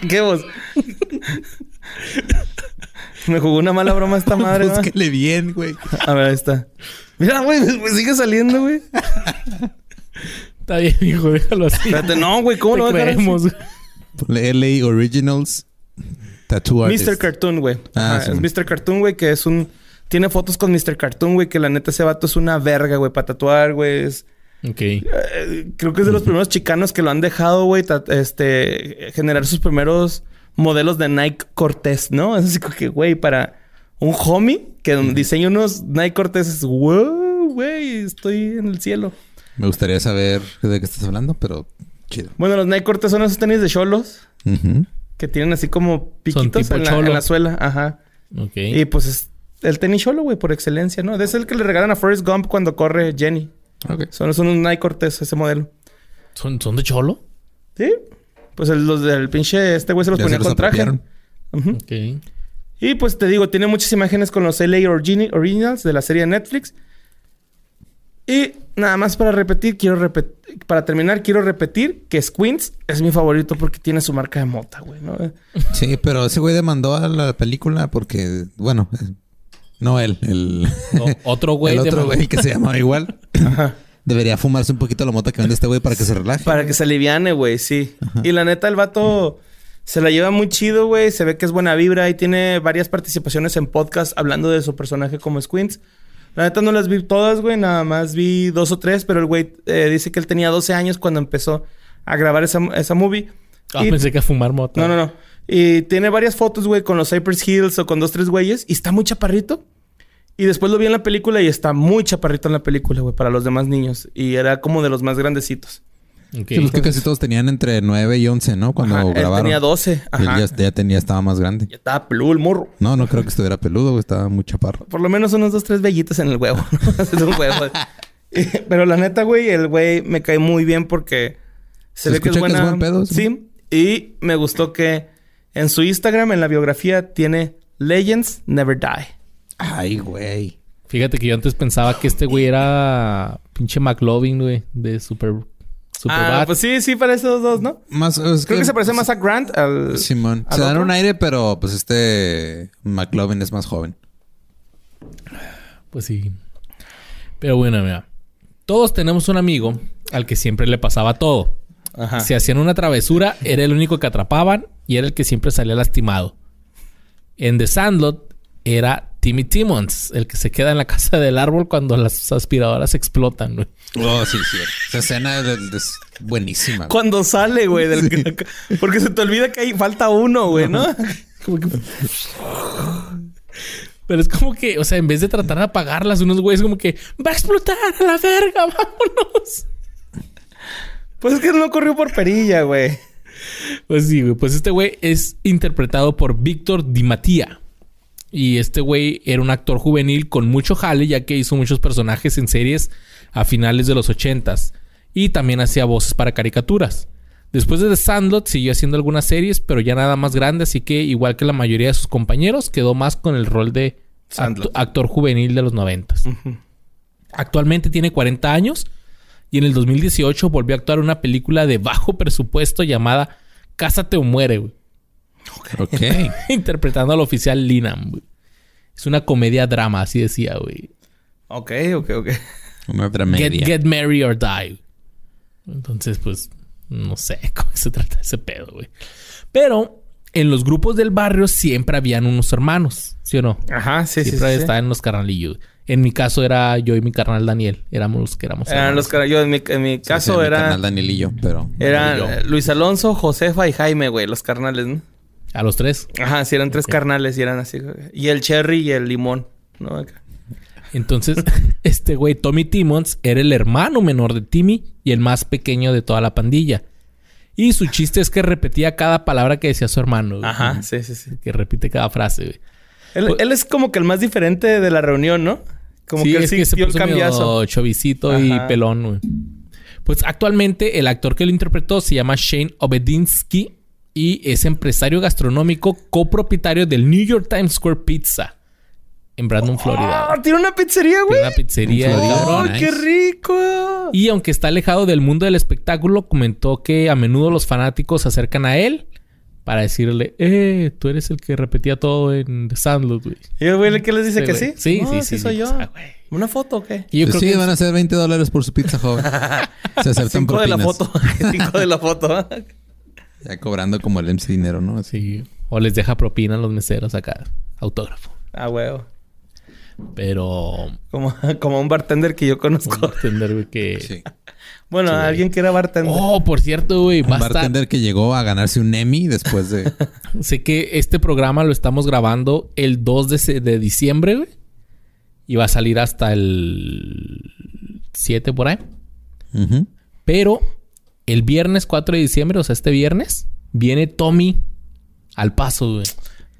(laughs) ¿Qué vos? Me jugó una mala broma esta madre, ¿no? Búsquele bien, güey. A ver, ahí está. Mira, güey, sigue saliendo, güey. (laughs) Está bien, hijo, déjalo así. Espérate, no, güey, ¿cómo lo creemos. LA Originals Tattoo artist. Mr. Cartoon, güey. Ah, sí, es man. Mr. Cartoon, güey, que es un... Tiene fotos con Mr. Cartoon, güey, que la neta ese vato es una verga, güey, para tatuar, güey. Es- Ok. eh, creo que es de los primeros chicanos que lo han dejado, güey, este... Generar sus primeros modelos de Nike Cortez, ¿no? Es así como que, güey, para un homie que diseña unos Nike Cortez es... Wow, güey, estoy en el cielo. Me gustaría saber de qué estás hablando, pero chido. Bueno, los Nike Cortez son esos tenis de cholos Ujú. que tienen así como piquitos en la, en la suela. Ajá. Ok. Y pues es el tenis cholo, güey, por excelencia, ¿no? Es el que le regalan a Forrest Gump cuando corre Jenny. Ok. Son, son unos Nike Cortez, ese modelo. ¿Son, ¿Son de cholo? ¿Sí? Pues el- los del pinche... Este güey se los Ya ponía se los con traje. apropiaron. Ujú. Ok. Y pues te digo, tiene muchas imágenes con los LA Originals de la serie de Netflix. Y nada más para repetir, quiero repetir... Para terminar, quiero repetir que Squints es mi favorito porque tiene su marca de mota, güey, ¿no? (laughs) Sí, pero ese güey demandó a la película porque, bueno, eh, no él, el, otro güey. (laughs) el otro güey que se llamaba igual. (laughs) Ajá. Debería fumarse un poquito la mota que vende este güey para que se relaje. Para que se aliviane, güey, sí. Y la neta, el vato se la lleva muy chido, güey. Se ve que es buena vibra y tiene varias participaciones en podcast hablando de su personaje como Squints. La neta no las vi todas, güey. Nada más vi dos o tres, pero el güey eh, dice que él tenía 12 años cuando empezó a grabar esa, esa movie. Ah, Y- pensé que a fumar mota. no, no, no. Y tiene varias fotos, güey, con los Cypress Hills o con dos, tres güeyes. Y está muy chaparrito. Y después lo vi en la película y está muy chaparrito en la película, güey, para los demás niños. Y era como de los más grandecitos. Ok. Sí, pues que casi todos tenían entre 9 y 11, ¿no? Cuando Ajá, él grabaron. tenía 12. Y él Ajá. ya, ya tenía, estaba más grande. Ya estaba peludo el morro. No, no creo que estuviera peludo, güey. Estaba muy chaparro. Por lo menos unos dos, tres vellitos en el huevo. es un huevo. Pero la neta, güey, el güey me cae muy bien porque se, Se ve que es escucha que es buena. buen pedo, sí. sí. Y me gustó que en su Instagram, en la biografía, tiene Legends Never Die. Ay, güey. Fíjate que yo antes pensaba que este güey era pinche McLovin, güey, de Super, Superbad. Ah, pues sí, sí, parece los dos, ¿no? Más, es Creo que se parece más a Grant al. Simón. ¿Al Se dan otro? un aire, pero pues este McLovin es más joven. Pues sí. Pero bueno, mira. Todos tenemos un amigo al que siempre le pasaba todo. Ajá. Si hacían una travesura, era el único que atrapaban y era el que siempre salía lastimado. En The Sandlot era Timmy Timmons, el que se queda en la casa del árbol cuando las aspiradoras explotan. güey. Oh, sí, sí. Esa escena es, buenísima. güey. Cuando sale, güey, del... (laughs) Porque se te olvida que hay falta uno, güey, ¿no? (laughs) Como que- (laughs) Pero es como que, o sea, en vez de tratar de apagarlas, unos güeyes como que va a explotar a la verga, vámonos. Pues es que no corrió por perilla, güey. Pues sí, güey. Pues este güey es interpretado por Víctor Di Mattía. Y este güey era un actor juvenil con mucho jale, ya que hizo muchos personajes en series a finales de los ochentas. Y también hacía voces para caricaturas. Después de The Sandlot siguió haciendo algunas series, pero ya nada más grande, así que igual que la mayoría de sus compañeros, quedó más con el rol de actor juvenil de los noventas. Actualmente tiene 40 años y en el 2018 volvió a actuar en una película de bajo presupuesto llamada Cásate o muere, güey. (laughs) Ok. Interpretando al oficial Linam, güey. Es una comedia drama, así decía, güey. Ok, ok, ok. Una Get, marry or die. Entonces, pues, no sé (laughs) cómo se trata ese pedo, güey. Pero en los grupos del barrio siempre habían unos hermanos, ¿sí o no? Ajá, sí, sí, sí. siempre sí. estaban los carnalillos. En mi caso era yo y mi carnal Daniel. Éramos los que éramos. Eran los hermanos. cara- yo en mi, en mi caso sí, mi era carnal Danielillo, pero... eran yo. Luis Alonso, Josefa y Jaime, güey, los carnales, ¿no? A los tres. Ajá, sí, eran tres carnales y eran así. Y el cherry y el limón, ¿no? Acá. Entonces, (laughs) este güey, Tommy Timmons, era el hermano menor de Timmy y el más pequeño de toda la pandilla. Y su chiste es que repetía cada palabra que decía su hermano. güey. Ajá, sí, sí, sí. Que repite cada frase, güey. Él, Pues- él es como que el más diferente de la reunión, ¿no? Como sí, que él es sí que se dio el puso medio cambiazo. chovicito y pelón, güey. Pues actualmente el actor que lo interpretó se llama Shane Obedinsky y es empresario gastronómico copropietario del New York Times Square Pizza en Brandon, Florida. ¡Ah! ¿Tiene una pizzería, güey? Tiene una pizzería. ¡Oh, Nice. qué rico! Y aunque está alejado del mundo del espectáculo, comentó que a menudo los fanáticos se acercan a él para decirle, eh, tú eres el que repetía todo en The Sandlot, güey. ¿Y el güey qué les dice Sí, que sí? Sí, No, sí, sí, soy sí, yo. pues, ah, güey. ¿Una foto o qué? Y yo Pues creo sí, que van a ser 20 dólares por su pizza joven. (laughs) Se aceptan Cinco de la propinas. foto. (laughs) Cinco de la foto. (laughs) Ya cobrando como el MC dinero, ¿no? Así. Sí. O les deja propina a los meseros acá. Autógrafo. Ah, huevo. Pero... Como, (laughs) como un bartender que yo conozco. Entender, güey, que... (laughs) Sí. Bueno, Sí, güey. alguien que era bartender. Oh, por cierto, güey. Un estar... bartender que llegó a ganarse un Emmy después de... (laughs) Sé que este programa lo estamos grabando el 2 de, de diciembre, güey. Y va a salir hasta el 7 por ahí. Ujú. Pero el viernes 4 de diciembre, o sea, este viernes, viene Tommy al paso, güey.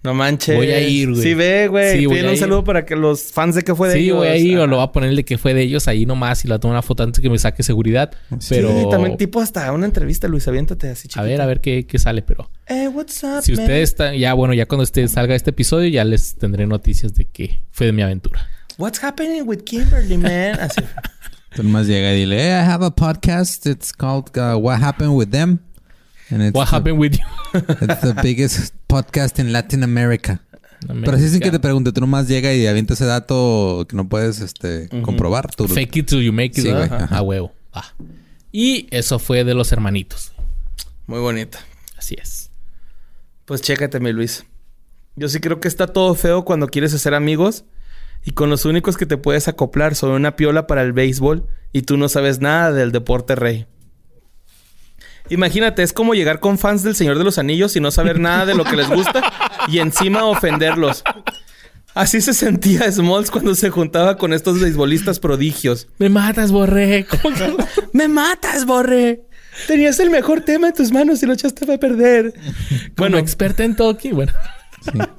No manches. Voy a ir, güey. Sí, ve, güey. Sí, un ir. saludo para que los fans de que fue de Sí, ellos. voy a ir o lo voy a poner el de que fue de ellos ahí nomás y la tomo una foto antes que me saque seguridad. Sí, Pero también tipo hasta una entrevista, Luis, aviéntate así, chiquito. a ver, a ver qué, qué sale, pero Eh, what's up, si ustedes están, ya bueno, ya cuando este, salga este episodio ya les tendré noticias de que fue de mi aventura. What's happening with Kimberly, man? Así. (laughs) Entonces más llega y dile, hey, I have a podcast. It's called uh, What Happened with Them. And it's What the, happened with you? It's the biggest podcast in Latin America. Pero así sin que te pregunte, tú nomás llega y avienta ese dato que no puedes este, comprobar. Tú, Fake it till you make it. Sí, güey, ajá. A huevo. Y eso fue de los hermanitos. Muy bonito. Así es. Pues chécate, mi Luis. Yo sí creo que está todo feo cuando quieres hacer amigos y con los únicos que te puedes acoplar son una piola para el béisbol y tú no sabes nada del deporte rey. Imagínate, es como llegar con fans del Señor de los Anillos y no saber nada de lo que les gusta y encima ofenderlos. Así se sentía Smalls cuando se juntaba con estos beisbolistas prodigios. Me matas, borré. ¿Cómo que- (laughs) ¡Me matas, Borre! Tenías el mejor tema en tus manos y lo echaste a perder. Como Bueno, experta en Toki. Bueno. (laughs)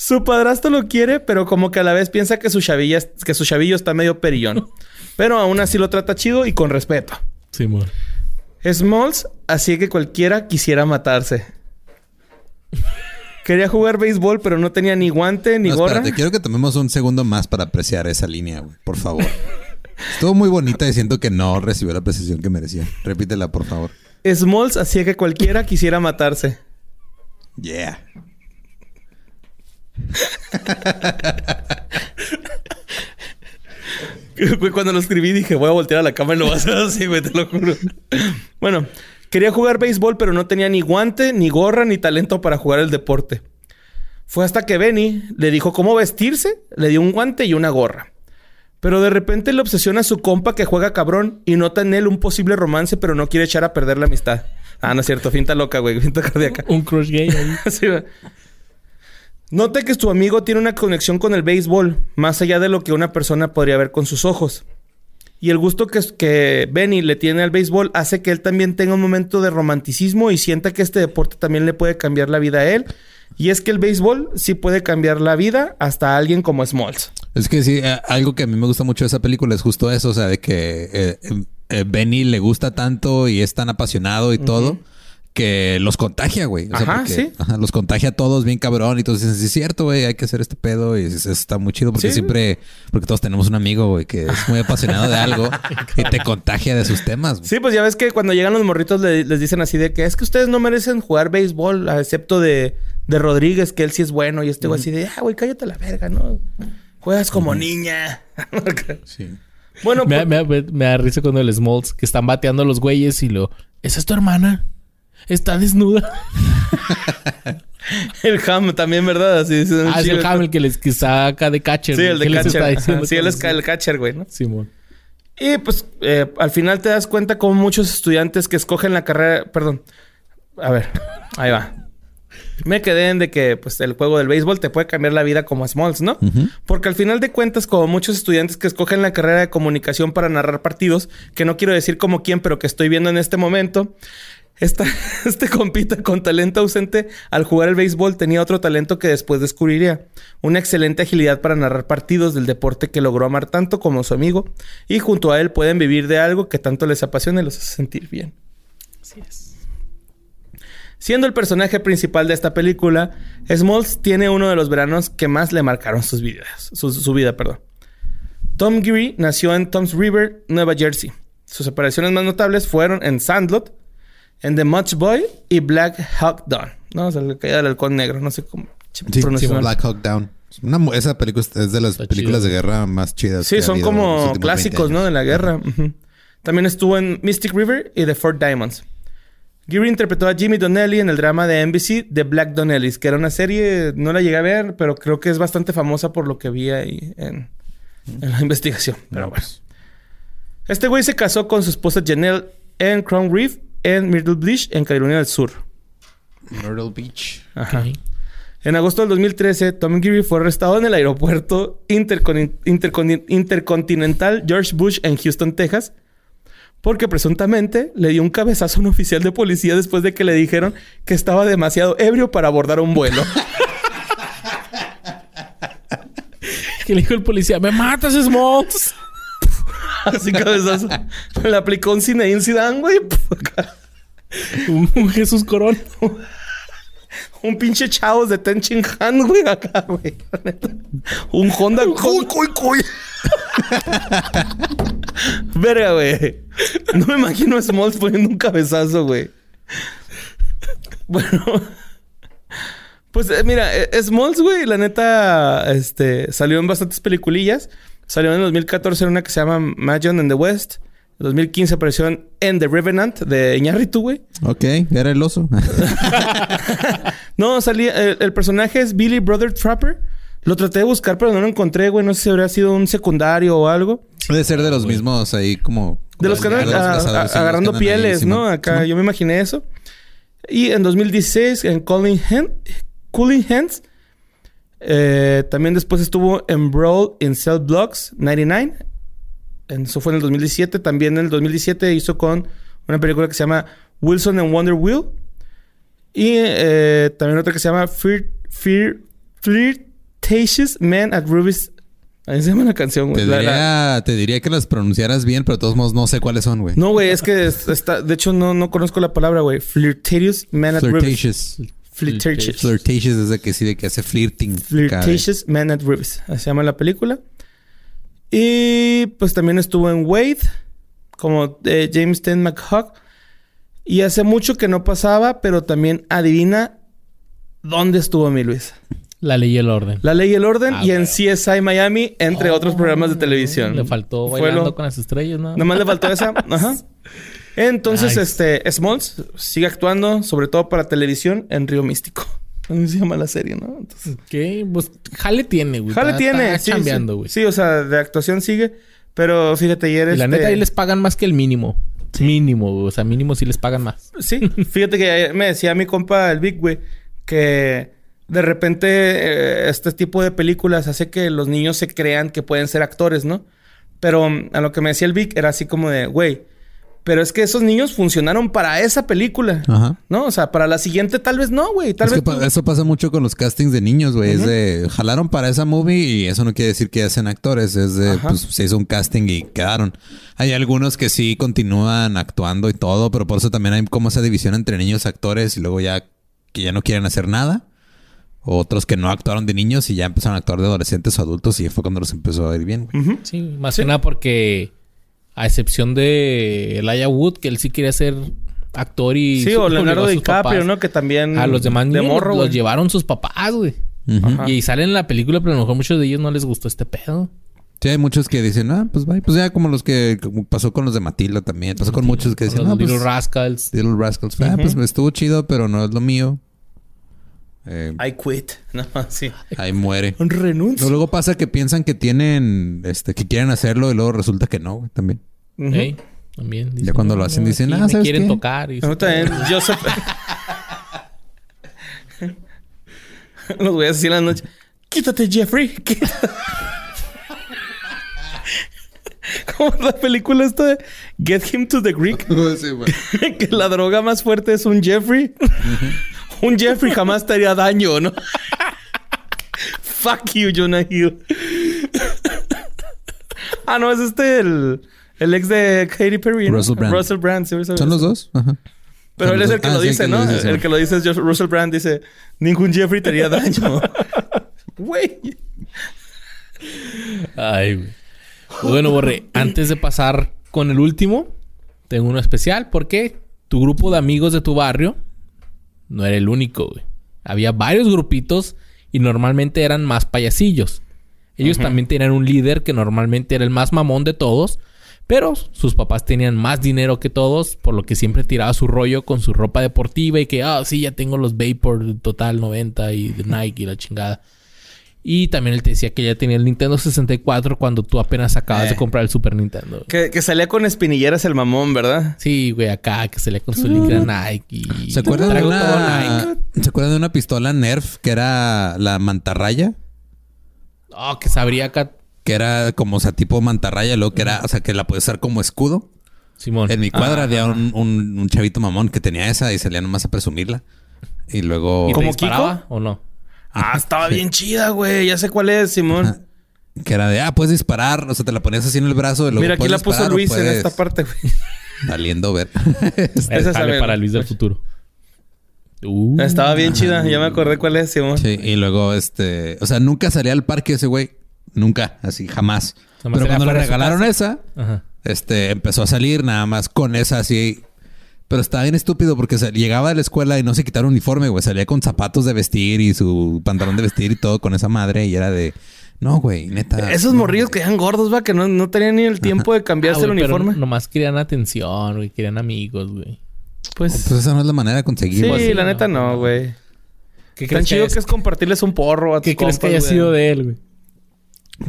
Su padrastro lo quiere, pero como que a la vez piensa que su, chavilla, que su chavillo está medio perillón. (laughs) Pero aún así lo trata chido y con respeto. Simón. Smalls, así que cualquiera quisiera matarse. Quería jugar béisbol, pero no tenía ni guante ni No, gorra. espérate, quiero que tomemos un segundo más para apreciar esa línea, güey. Por favor. (laughs) Estuvo muy bonita y siento que no recibió la precisión que merecía. Repítela, por favor. Smalls, así que cualquiera quisiera matarse. Yeah. Cuando lo escribí dije, voy a voltear a la cama y lo voy a hacer así, güey, te lo juro. Bueno, quería jugar béisbol, pero no tenía ni guante, ni gorra, ni talento para jugar el deporte. Fue hasta que Benny le dijo cómo vestirse, le dio un guante y una gorra. Pero de repente le obsesiona a su compa que juega cabrón y nota en él un posible romance, pero no quiere echar a perder la amistad. Ah, no es cierto, finta loca, güey, finta cardíaca. Un crush gay ahí. (laughs) Sí, güey. Nota que tu amigo tiene una conexión con el béisbol, más allá de lo que una persona podría ver con sus ojos. Y el gusto que, que Benny le tiene al béisbol hace que él también tenga un momento de romanticismo y sienta que este deporte también le puede cambiar la vida a él. Y es que el béisbol sí puede cambiar la vida hasta a alguien como Smalls. Es que sí, eh, algo que a mí me gusta mucho de esa película es justo eso, o sea, de que eh, eh, Benny le gusta tanto y es tan apasionado y todo que los contagia, güey. O sea, Ajá, porque, sí. ajá, los contagia a todos bien cabrón y todos dicen, sí es cierto, güey, hay que hacer este pedo y es- está muy chido porque Sí. siempre, porque todos tenemos un amigo, güey, que es muy apasionado de algo (laughs) y te contagia de sus temas. güey. Sí, pues ya ves que cuando llegan los morritos le- les dicen así de que es que ustedes no merecen jugar béisbol, excepto de, de Rodríguez, que él sí es bueno. Y este güey así de, ah, güey, cállate la verga, ¿no? Juegas como niña. (laughs) Sí. bueno, Me, pues- me, me- me da risa cuando el Smalls que están bateando a los güeyes y lo. ¿Esa es tu hermana? Está desnuda. (laughs) el Ham también, ¿verdad? Así, es Ah, es el chido. Hamel que les que saca de catcher. Sí, el de ¿Qué les catcher. Sí, él es el catcher, güey, ¿no? Simón. Y pues eh, al final te das cuenta como muchos estudiantes que escogen la carrera, perdón, a ver, ahí va. Me quedé en de que pues el juego del béisbol te puede cambiar la vida como a Smalls, ¿no? Porque al final de cuentas, como muchos estudiantes que escogen la carrera de comunicación para narrar partidos, que no quiero decir como quién, pero que estoy viendo en este momento, esta, (laughs) este compita con talento ausente al jugar el béisbol tenía otro talento que después descubriría. Una excelente agilidad para narrar partidos del deporte que logró amar tanto como su amigo. Y junto a él pueden vivir de algo que tanto les apasiona y los hace sentir bien. Así es. Siendo el personaje principal de esta película, Smalls tiene uno de los veranos que más le marcaron sus vidas, su, su vida, perdón. Tom Geary nació en Toms River, Nueva Jersey. Sus apariciones más notables fueron en Sandlot, en The Much Boy y Black Hawk Down. No, o sea, la caída del halcón negro, no sé cómo Sí, sí, Black Hawk Down. Una esa película es de las Está películas chido. de guerra más chidas. que Sí, ha son habido en los como últimos 20 clásicos, ¿no? De la guerra. También estuvo en Mystic River y The Fort Diamonds. Geary interpretó a Jimmy Donnelly en el drama de NBC The Black Donnellys, que era una serie, no la llegué a ver, pero creo que es bastante famosa por lo que vi ahí en, en la investigación. Pero bueno. Este güey se casó con su esposa Janelle en Crown Reef en Myrtle Beach, en Carolina del Sur. Myrtle Beach. Ajá. En agosto del 2013, Tom Geary fue arrestado en el aeropuerto intercon- intercon- intercontinental George Bush en Houston, Texas, porque presuntamente le dio un cabezazo a un oficial de policía después de que le dijeron que estaba demasiado ebrio para abordar un vuelo. (laughs) Que le dijo el policía, ¡me matas, Smalls! Así cabezazo. Le aplicó un Zinedine Zidane, güey. (laughs) un, un Jesús Corón. Un pinche chavos de Ten Chin Han, güey, acá, güey. Un Honda. Cuy, cuy, cuy. Verga, güey. No me imagino a Smalls poniendo un cabezazo, güey. Bueno. Pues eh, mira, eh, Smalls, güey, la neta, este, salió en bastantes peliculillas. Salió en el 2014 en una que se llama Magion in the West. En 2015 apareció en En The Revenant de Iñárritu, güey. Ok, era el oso. (laughs) No, salía... El, el personaje es Billy Brother Trapper. Lo traté de buscar, pero no lo encontré, güey. No sé si habría sido un secundario o algo. Debe ser de los mismos ahí como... De los que andan agarrando los ahí, pieles, ¿no? Acá yo me imaginé eso. Y en 2016, en Calling Hand, Cooling Hands. eh, también después estuvo en Brawl in Cell Blocks 99. Eso fue en el 2017. También en el 2017 hizo con una película que se llama Wilson and Wonder Wheel. Y eh, también otra que se llama Fear, Fear, Flirtatious Man at Ruby's. Ahí se llama la canción, güey. Te La- diría, la- te diría que las pronunciaras bien, pero de todos modos no sé cuáles son, güey. No, güey, es que es- está... De hecho, no, no conozco la palabra, güey. Flirtatious Man at Ruby's. Flirtatious. Flirtatious. Flirtatious es de que sí, de que hace flirting. Flirtatious Man at Ribs. Así se llama la película. Y pues también estuvo en Wade, como eh, James Ten McHugh. Y hace mucho que no pasaba, pero también adivina dónde estuvo mi Luis. La ley y el orden. La Ley y el Orden Ah, y en. CSI Miami, entre otros programas de televisión. Le faltó Fue bailando lo- con las estrellas, ¿no? Nomás le faltó esa. (laughs) Ajá. Entonces, Nice. este, Smalls sigue actuando, sobre todo para televisión, en Río Místico. (laughs) Así se llama la serie, ¿no? Entonces, Ok, pues jale tiene, güey. Jale Está- tiene, está sí, chambeando, sí. güey. Sí, o sea, de actuación sigue. Pero fíjate, ayer Y la este- neta ahí les pagan más que el mínimo. Mínimo, güey. O sea, mínimo sí les pagan más. Sí, fíjate que ayer me decía mi compa el Big, güey, que de repente eh, este tipo de películas hace que los niños se crean que pueden ser actores, ¿no? Pero mm, a lo que me decía el Vic era así como de, güey, pero es que esos niños funcionaron para esa película, Ajá. ¿no? O sea, para la siguiente tal vez no, güey. Tal Es que vez... pa- eso pasa mucho con los castings de niños, güey. Es de jalaron para esa movie y eso no quiere decir que hacen actores. Es de Ajá. pues se hizo un casting y quedaron. Hay algunos que sí continúan actuando y todo, pero por eso también hay como esa división entre niños actores y luego ya que ya no quieren hacer nada. Otros que no actuaron de niños y ya empezaron a actuar de adolescentes o adultos y fue cuando los empezó a ir bien. güey. Sí, más que nada porque a excepción de Elijah Wood, que él sí quería ser actor y... Sí, o Leonardo DiCaprio. ¿no? Que también... A los demás de morro, los llevaron sus papás, güey. Ajá. Y salen en la película, pero a lo mejor muchos de ellos no les gustó este pedo. Sí, hay muchos que dicen, ah, pues bye. Pues ya como los que como pasó con los de Matilda también. Pasó con muchos que Los decían, ah, pues, Little Rascals. Little Rascals. Ah, pues estuvo chido, pero no es lo mío. Eh, I quit. (laughs) No, sí. ahí muere. Renuncio. No, luego pasa que piensan que tienen, este, que quieren hacerlo y luego resulta que no, güey, también. Ujú. Ey, también. Ya cuando lo hacen, dicen, ah, ¿sabes quieren qué? tocar. Y mí también, (laughs) Joseph. (laughs) Los voy a decir en la noche. Quítate, Jeffrey. Quítate. Como la película esta de Get Him to the Greek. que la droga más fuerte es un Jeffrey. Un Jeffrey jamás te haría daño, ¿no? Fuck you, Jonah Hill. ah, no, es este el, el ex de Katy Perry. ¿no? Russell Brand. Russell Brand, sí, sí, ¿Son los dos? Ajá. pero él es el que lo Ah, sí, dice, que ¿no? lo el que lo dice es Russell Brand. Dice, ningún Jeffrey te haría (laughs) daño. Güey. Ay, güey. Bueno, Borre, antes de pasar con el último, tengo uno especial porque tu grupo de amigos de tu barrio no era el único, güey. Había varios grupitos y normalmente eran más payasillos. Ellos también tenían un líder que normalmente era el más mamón de todos, Pero sus papás tenían más dinero que todos, por lo que siempre tiraba su rollo con su ropa deportiva y que, ah, sí, ya tengo los Vapor Total 90 y de Nike y la chingada. Y también él te decía que ya tenía el Nintendo 64 cuando tú apenas acabas Eh. de comprar el Super Nintendo. Que, que salía con espinilleras el mamón, ¿verdad? Sí, güey, acá que se le con su licra Nike. Y ¿Se acuerdan de una, Nike. ¿Se acuerdan de una pistola Nerf que era la mantarraya? Oh, que sabría acá, Que era como, o sea, tipo mantarraya, luego que era, o sea, que la puedes usar como escudo. Simón. En mi cuadra Ah, había un, un- un chavito mamón que tenía esa y salía nomás a presumirla. Y luego... ¿Y ¿Como disparaba o no? Ah, (laughs) estaba bien chida, güey. Ya sé cuál es, Simón. Que era de, ah, puedes disparar. O sea, te la ponías así en el brazo. y luego Mira, aquí la puso Luis en esta parte, güey. (laughs) Valiendo ver. (laughs) Esa sale para. Luis del futuro. Uh, Estaba bien chida. Ya me acordé cuál es, Simón. sí, y luego, este... O sea, nunca salía al parque ese güey. Nunca. Así, jamás. Pero cuando le regalaron esa... Ajá. Este, empezó a salir nada más con esa así. Pero estaba bien estúpido porque se- llegaba de la escuela y no se quitaba el uniforme, güey. Salía con zapatos de vestir y su pantalón de vestir y todo con esa madre. Y era de, no, güey, neta. Esos morrillos que eran gordos, va, que no, no tenían ni el tiempo de cambiarse Ah, el pero uniforme. Nomás querían atención, güey. Querían amigos, güey. Pues, Pues esa no es la manera de conseguir. sí, la no, neta no, no, güey. ¿Qué Tan chido que es compartirles un porro a tus ¿Qué crees que haya güey. sido de él, güey?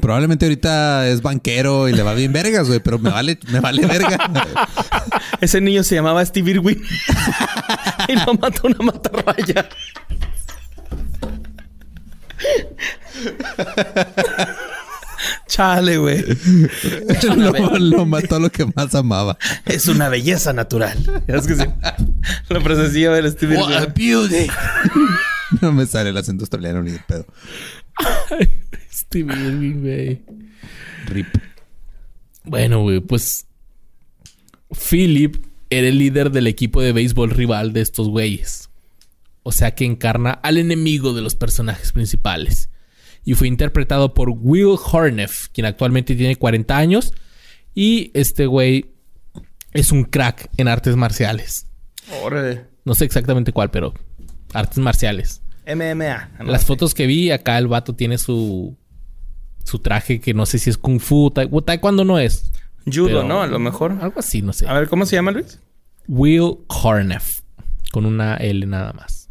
Probablemente ahorita es banquero y le va bien vergas, güey. Pero me vale, me vale verga. (laughs) Ese niño se llamaba Steve Irwin. (laughs) y lo mató una matarraya. Chale, güey. lo, lo mató lo que más amaba. Es una belleza natural. Es que sí. Lo presenciaba el Steve What a Irwin. beauty. (laughs) no me sale el acento australiano ni de pedo. Steve Irwin, güey. Rip. Bueno, güey, pues Philip era el líder del equipo de béisbol rival de estos güeyes. O sea que encarna al enemigo de los personajes principales. Y fue interpretado por Will Horneff, quien actualmente tiene 40 años. Y este güey es un crack en artes marciales. No sé exactamente cuál, pero artes marciales. MMA. ¿no? Las fotos que vi, acá el vato tiene su su traje que no sé si es kung fu, taekwondo no es. Judo, ¿no? A lo mejor. Algo así, no sé. A ver, ¿cómo se llama, Luis? Will Horneff. Con una L nada más.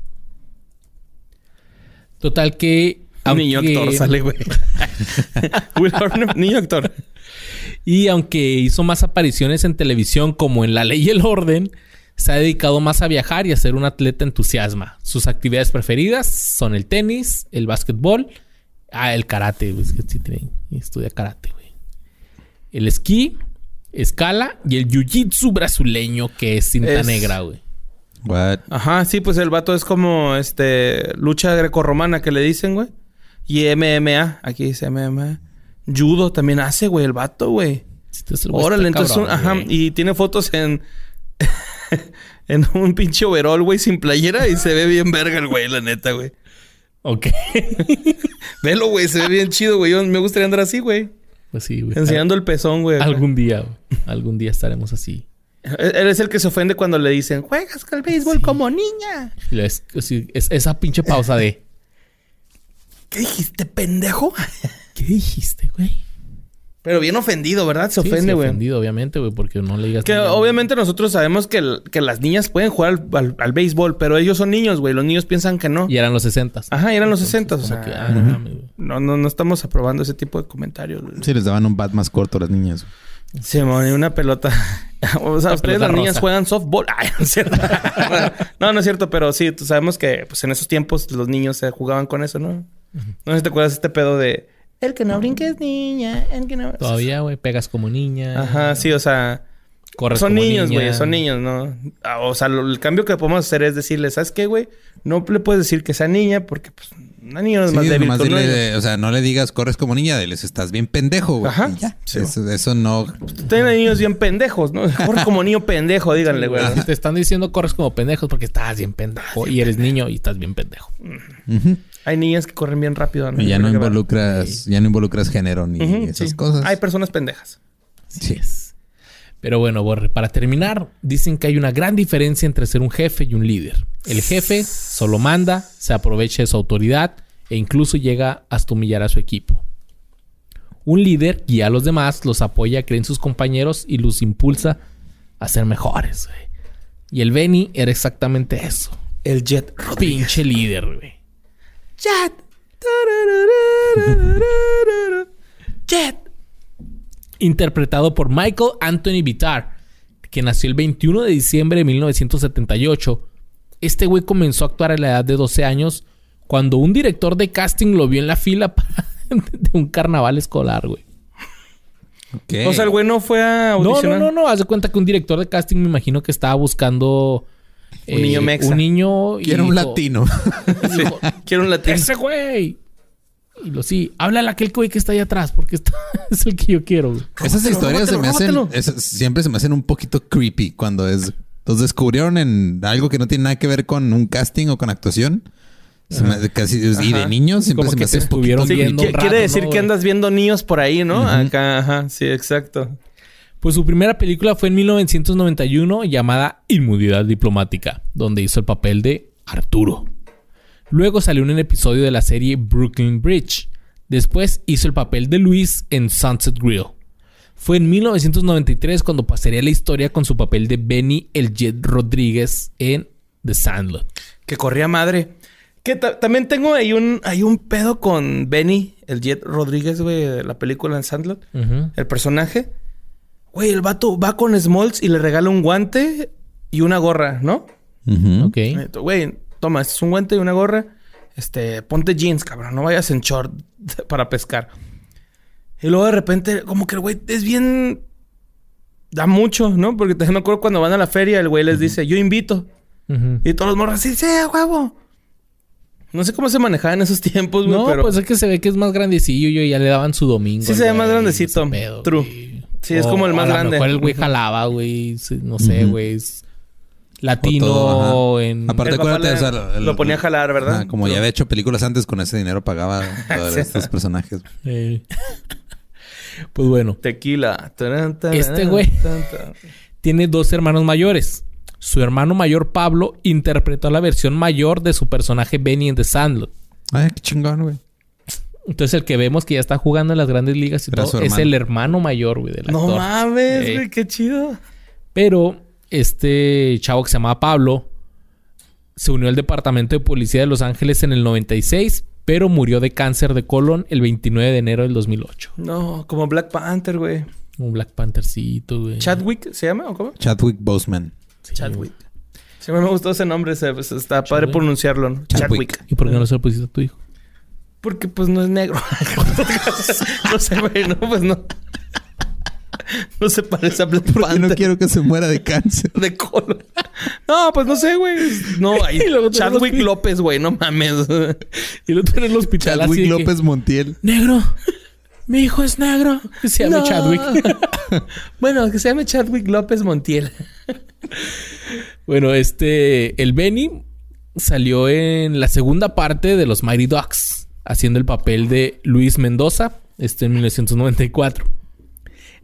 Total que. Niño aunque- actor sale, güey. (laughs) Will Horner, niño actor. Y aunque hizo más apariciones en televisión como en La Ley y el Orden, se ha dedicado más a viajar y a ser un atleta entusiasma. Sus actividades preferidas son el tenis, el básquetbol, ah, el karate, güey, es que sí tiene- estudia karate. El esquí, escala y el jiu-jitsu brasileño que es cinta Es- negra, güey. What? Ajá, sí, pues el vato es como este lucha grecorromana que le dicen, güey. Y MMA, aquí dice MMA. Judo también hace, güey, el vato, güey. Órale, entonces, cabrón, ajá, güey. y tiene fotos en (laughs) en un pinche overall, güey, sin playera y se ve bien verga el güey, la neta, güey. Ok. (laughs) Velo, güey, se ve bien chido, güey. Yo me gustaría andar así, güey, pues sí, güey. enseñando el pezón, güey. Algún día, güey. Algún día estaremos así. Él es el que se ofende cuando le dicen, "Juegas con el béisbol como niña." Es, es- esa pinche pausa de... (laughs) ¿Qué dijiste, pendejo? (laughs) ¿Qué dijiste, güey? Pero bien ofendido, ¿verdad? Se Sí, ofende, sí, güey. ofendido, obviamente, güey, porque no le digas... Que niña, obviamente nosotros sabemos que, el- que las niñas pueden jugar al, al- al béisbol, pero ellos son niños, güey. Los niños piensan que no. Y eran los 60. Ajá, y eran los 60, o sea, que, ah, no no, no, no estamos aprobando ese tipo de comentarios. güey. Sí, les daban un bat más corto a las niñas. Se me una pelota. (laughs) o sea, Una ustedes las niñas rosa. juegan softball. (laughs) Ay, no es cierto. (laughs) no, no es cierto, pero sí, tú sabemos que pues en esos tiempos los niños se jugaban con eso, ¿no? No sé si te acuerdas de este pedo de el que no brinque es niña, el que no. Todavía, güey, pegas como niña. Ajá, sí, o sea, Corres son como niños, niña. güey, son niños, ¿no? Ah, O sea, lo- el cambio que podemos hacer es decirle, ¿sabes qué, güey? No le puedes decir que sea niña porque, pues, una niña no es Sí, más débil nomás que un dile, niño. o sea, no le digas corres como niña, diles estás bien pendejo, güey. Ajá. Y ya. Sí. eso, eso no. Tienen niños bien pendejos, ¿no? (laughs) Corre como niño pendejo, díganle, güey. Si te están diciendo corres como pendejos porque estás bien pendejo. Y eres niño y estás bien pendejo. Ujú. Hay niñas que corren bien rápido. Y ya no involucras, ya no involucras género ni esas sí. cosas. Hay personas pendejas. Sí. es. Pero bueno, Borre, para terminar, dicen que hay una gran diferencia entre ser un jefe y un líder. El jefe solo manda, se aprovecha de su autoridad e incluso llega hasta humillar a su equipo. Un líder guía a los demás, los apoya, cree en sus compañeros y los impulsa a ser mejores, güey. Y el Benny era exactamente eso. El Jet Pinche líder, güey. Jet. Jet. interpretado por Michael Anthony Vitar, que nació el 21 de diciembre de 1978. Este güey comenzó a actuar a la edad de 12 años cuando un director de casting lo vio en la fila (laughs) de un carnaval escolar, güey. O sea, el güey no fue a No, no, audicionar. no, no. Haz de cuenta que un director de casting me imagino que estaba buscando... eh, Un niño mexa. Un niño... y Quiero un latino. dijo, Quiero un latino. ¡Ese güey! Y lo sí, háblale a aquel güey que está ahí atrás porque está- (laughs) es el que yo quiero, güey. Esas historias se me hacen... siempre se me hacen un poquito creepy cuando es... Los descubrieron en algo que no tiene nada que ver con un casting o con actuación. Se me hace casi, y de niños siempre Como se me hace estuvieron Sí, viendo qui- un rato, quiere decir ¿no, que andas viendo niños por ahí, ¿no? Acá, ajá. Sí, exacto. Pues su primera película fue en 1991 llamada Inmunidad Diplomática, donde hizo el papel de Arturo. Luego salió en un episodio de la serie Brooklyn Bridge. Después hizo el papel de Luis en Sunset Grill. Fue en 1993 cuando pasaría la historia con su papel de Benny el Jet Rodríguez en The Sandlot. Que corría madre. Que ta- también tengo ahí un, hay un pedo con Benny, el Jet Rodríguez, güey, de la película en Sandlot. El personaje. Güey, el vato va con Smalls y le regala un guante y una gorra, ¿no? Ujú. Ok. Güey, toma, este es un guante y una gorra. Este, ponte jeans, cabrón. No vayas en short (laughs) para pescar. Y luego de repente, como que el güey es bien... Da mucho, ¿no? Porque también me acuerdo cuando van a la feria, el güey les dice, yo invito. Y todos los morros, sí, sí, huevo. No sé cómo se manejaba en esos tiempos, güey, No, pero... pues es que se ve que es más grandecillo y ya le daban su domingo. Sí se ve más grandecito. pedo, True. güey. Sí, es O como el más a lo grande. mejor el güey jalaba, güey. No sé, güey. es Latino todo, en... Aparte, acuérdate, le- o sea, el- lo ponía a jalar, ¿verdad? Como ya había hecho películas antes, con ese dinero pagaba (laughs) todos Sí. estos personajes. Eh. (laughs) pues bueno. Tequila. Este güey. Tiene dos hermanos mayores. Su hermano mayor, Pablo, interpretó la versión mayor de su personaje Benny en The Sandlot. Ay, qué chingón, güey. Entonces el que vemos que ya está jugando en las grandes ligas y todo es el hermano mayor, güey, del No actor. mames, Ey. güey, qué chido. Pero este chavo que se llamaba Pablo se unió al departamento de policía de Los Ángeles en el 96, pero murió de cáncer de colon el 29 de enero del 2008. No, como Black Panther, güey. Un Black Panthercito, güey. ¿Chadwick se llama o cómo? Chadwick Boseman. Sí, Chadwick. Sí, me gustó ese nombre. se- pues, está padre Chadwick. pronunciarlo, ¿no? Chadwick. ¿Y por qué no se lo pusiste a tu hijo? Porque pues no es negro. (laughs) no sé, güey, no, pues no. No se parece a Black Porque Panther no quiero que se muera de cáncer. de color. No, pues no sé, güey. No, (laughs) ahí. Y luego tenemos Chadwick López, güey, no mames. Y lo tiene en el hospital así Chadwick que, López Montiel. Negro. Mi hijo es negro. Que se llama No. Chadwick. (laughs) bueno, que se llame Chadwick López Montiel. Bueno, este, el Benny salió en la segunda parte de los Mighty Ducks, haciendo el papel de Luis Mendoza, este en 1994.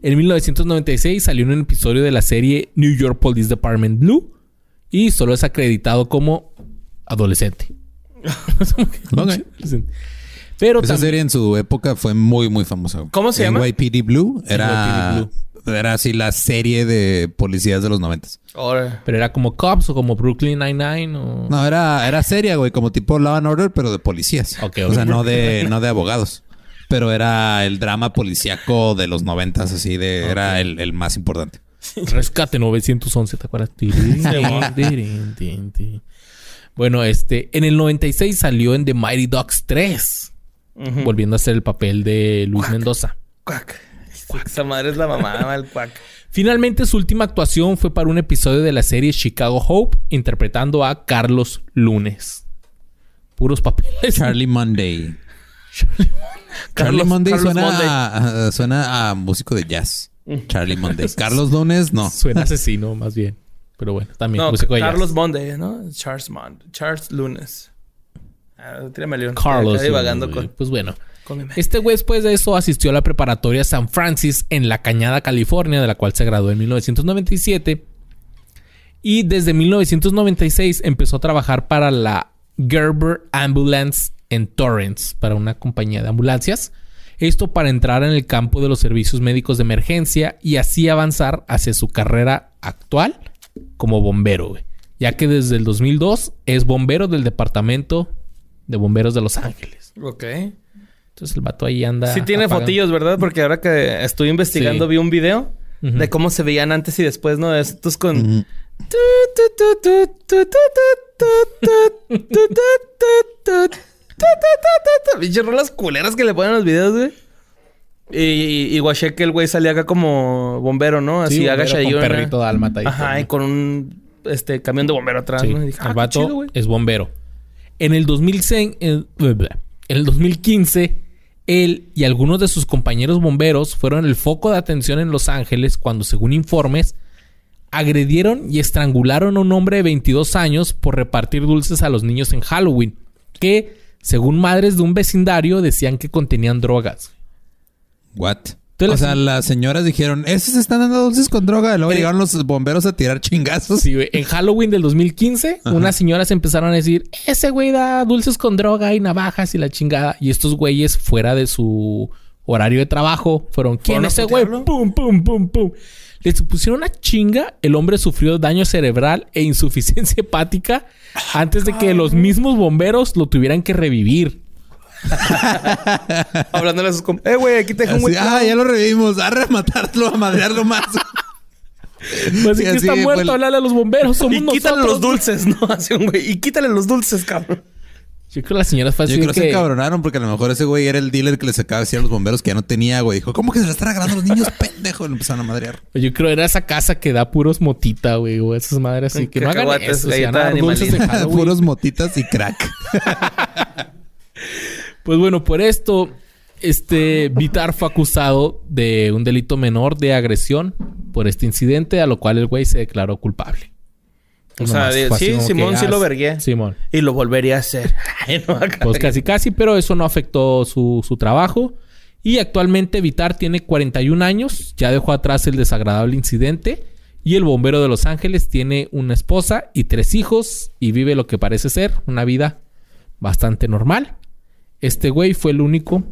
En 1996 salió en un episodio de la serie New York Police Department Blue y solo es acreditado como adolescente. (laughs) Ok. Pero Esa también, serie en su época fue muy, muy famosa. ¿Cómo se llama? NYPD Blue. Era, NYPD era así la serie de policías de los noventas. Pero era como Cops o como Brooklyn Nine-Nine o... No, era, era seria, güey, como tipo Law and Order, pero de policías. Ok, O sea, no de, no de abogados. Pero era el drama policíaco de los noventas, así de... Era el, el más importante. Rescate 911, ¿te acuerdas? bueno, este, en el 96 salió en The Mighty Ducks 3, Ujú. volviendo a hacer el papel de Luis Mendoza. Cuac. Esa madre es la mamá, el cuac. Finalmente, su última actuación fue para un episodio de la serie Chicago Hope, interpretando a Carlos Lunes. Puros papeles. Charlie Monday. Carlos- Charlie Monday Carlos suena, Monday. A, a- suena a músico de jazz. Charlie Monday. (laughs) Carlos Lunes, no. Suena asesino, más bien. Pero bueno, también No, músico de jazz. Carlos Monday, ¿no? Charles Mond. Charles Lunes. Ah, tírame león. Carlos Lunes, con, Pues bueno. Este güey después de eso asistió a la preparatoria San Francis en La Cañada, California, de la cual se graduó en 1997. Y desde 1996 empezó a trabajar para la Gerber Ambulance en Torrance, para una compañía de ambulancias. Esto para entrar en el campo de los servicios médicos de emergencia y así avanzar hacia su carrera actual como bombero, güey. Ya que desde el 2002 es bombero del departamento de bomberos de Los Ángeles. Ok. Entonces el vato ahí anda. Sí tiene apagando. fotillos, ¿verdad? Porque ahora que estuve investigando Sí. vi un video de cómo se veían antes y después, ¿no? Estos con... Ujú. Pinches rolas culeras que le ponen a los videos, güey. Y, y, y guaché que el güey salía acá como bombero, ¿no? Así Sí, con ¿no? perrito dálmata Ajá, y con un este camión de bombero atrás, Sí, ¿no? Y dije, ah, el vato chido, es bombero. En el 2006, en en el 2015, él y algunos de sus compañeros bomberos fueron el foco de atención en Los Ángeles cuando, según informes, agredieron y estrangularon a un hombre de 22 años por repartir dulces a los niños en Halloween, que, según madres de un vecindario, decían que contenían drogas. What? O sea, las señoras dijeron, esos están dando dulces con droga. Luego Eh. llegaron los bomberos a tirar chingazos. Sí, güey. En Halloween del 2015, unas señoras empezaron a decir, ese güey da dulces con droga y navajas y la chingada. Y estos güeyes, fuera de su horario de trabajo, fueron, ¿quién ¿Fueron a es ese güey? Pum, pum, pum, pum. Le pusieron una chinga. El hombre sufrió daño cerebral e insuficiencia hepática antes de que los mismos bomberos lo tuvieran que revivir. (laughs) Hablándole a sus compas. Eh, güey, aquí te dejo un güey. ah, ya lo revivimos. A rematarlo, a madrearlo más. Pues Sí, que está muerto, el- háblale a los bomberos. Somos Y quítale los dulces, ¿no? (laughs) Así un güey. Y quítale los dulces, cabrón. Yo creo que la señora fue así Yo creo que se que... encabronaron porque a lo mejor ese güey era el dealer que le sacaba decir a los bomberos que ya no tenía, güey. Dijo, ¿cómo que se le están regalando a los niños, (laughs) pendejo? Y le empezaron a madrear. Yo creo era esa casa que da puros motita, güey, o esas madres así que no hagan eso, se galleta van a dar de dulces de. Puros motitas y crack. Pues bueno, por esto, este Vitar fue acusado de un delito menor de agresión por este incidente, a lo cual el güey se declaró culpable. O sea, de- sí, Simón que, sí ah, lo vergué. Simón. Y lo volvería a hacer. (laughs) Ay, no, acá. Pues casi casi, pero eso no afectó su, su trabajo. Y actualmente Vitar tiene 41 años, ya dejó atrás el desagradable incidente. Y el bombero de Los Ángeles tiene una esposa y tres hijos y vive lo que parece ser una vida bastante normal. Este güey fue el único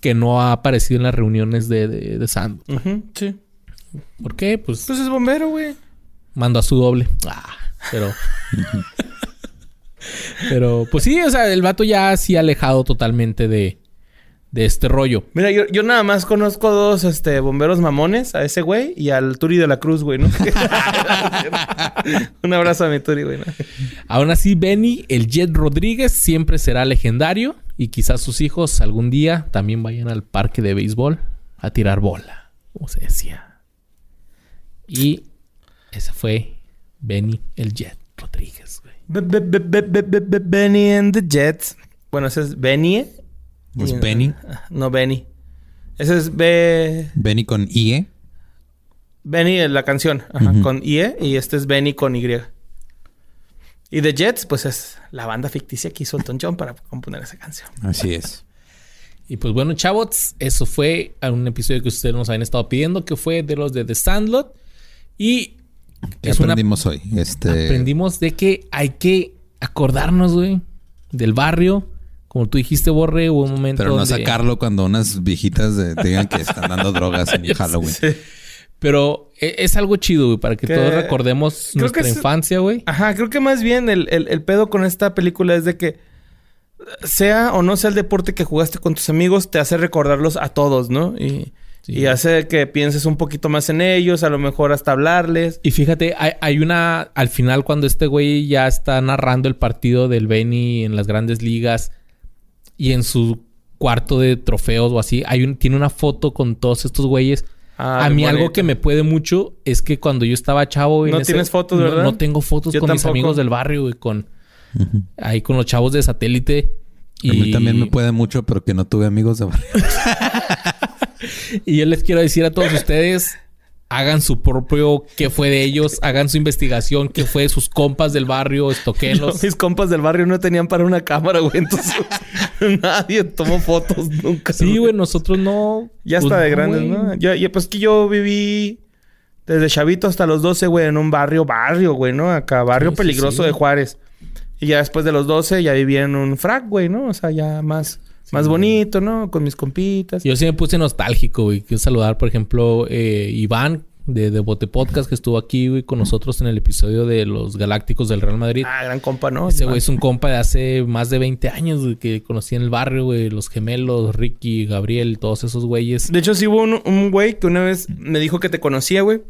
que no ha aparecido en las reuniones de, de, de sí. ¿Por qué? Pues Pues es bombero, güey. mandó a su doble. Ah, pero. pero, pues sí, o sea, el vato ya sí alejado totalmente de, de este rollo. Mira, yo, yo nada más conozco dos este, bomberos mamones, a ese güey y al Turi de la Cruz, güey, ¿no? (laughs) Un abrazo a mi Turi, güey. ¿no? Aún así, Benny, el Jet Rodríguez, siempre será legendario y quizás sus hijos algún día también vayan al parque de béisbol a tirar bola, como se decía. Y ese fue Benny, el Jet Rodríguez, güey. Benny and the Jets. Bueno, ese es Benny. Es Y- Benny. No, Benny. Ese es Be... Benny con IE. Benny, eh, la canción, ajá, con IE y este es Benny con Y. Y The Jets, pues es la banda ficticia que hizo Elton John para componer esa canción. Así es. Y pues bueno, chavos, eso fue un episodio que ustedes nos habían estado pidiendo, que fue de los de The Sandlot. Y ¿Qué es una aprendimos hoy? Este... aprendimos de que hay que acordarnos, güey, del barrio. Como tú dijiste, Borre, hubo un momento Pero no donde- sacarlo cuando unas viejitas de- te digan que están dando drogas en (laughs) Halloween. Pero e- es algo chido, güey, para que Que- todos recordemos nuestra es- infancia, güey. Ajá, creo que más bien el, el- el pedo con esta película es de que sea o no sea el deporte que jugaste con tus amigos, te hace recordarlos a todos, ¿no? Y, Sí. y hace que pienses un poquito más en ellos, a lo mejor hasta hablarles. Y fíjate, hay, hay una... Al final, cuando este güey ya está narrando el partido del Benny en las grandes ligas y en su cuarto de trofeos o así, hay un, tiene una foto con todos estos güeyes. Ah, a mí algo que me puede mucho es que cuando yo estaba chavo... en ¿No tienes fotos, no- verdad? No, tengo fotos Yo con mis tampoco. amigos del barrio, güey, con... Ahí con los chavos de satélite. A mí también me puede mucho, pero que no tuve amigos de barrio. (laughs) Y yo les quiero decir a todos ustedes, hagan su propio qué fue de ellos, hagan su investigación, qué fue de sus compas del barrio, estoquenlos. Mis compas del barrio no tenían para una cámara, güey. Entonces (laughs) nadie tomó fotos nunca. Sí, güey, nosotros no. Ya pues está de no, grandes, güey. ¿no? Yo, yo- pues que yo viví desde chavito hasta los 12, güey, en un barrio, barrio, güey, ¿no? Acá, barrio Sí, sí, peligroso sí. de Juárez. Y ya después de los 12 ya viví en un frac, güey, ¿no? O sea, ya más, más bonito, ¿no? Con mis compitas. Yo sí me puse nostálgico, güey. Quiero saludar, por ejemplo, eh, Iván de, de Bote Podcast que estuvo aquí, güey, con nosotros en el episodio de los Galácticos del Real Madrid. Ah, gran compa, ¿no? Ese güey es un compa de hace más de 20 años güey, que conocí en el barrio, güey. Los gemelos, Ricky, Gabriel, todos esos güeyes. De hecho, sí hubo un, un güey que una vez me dijo que te conocía, güey.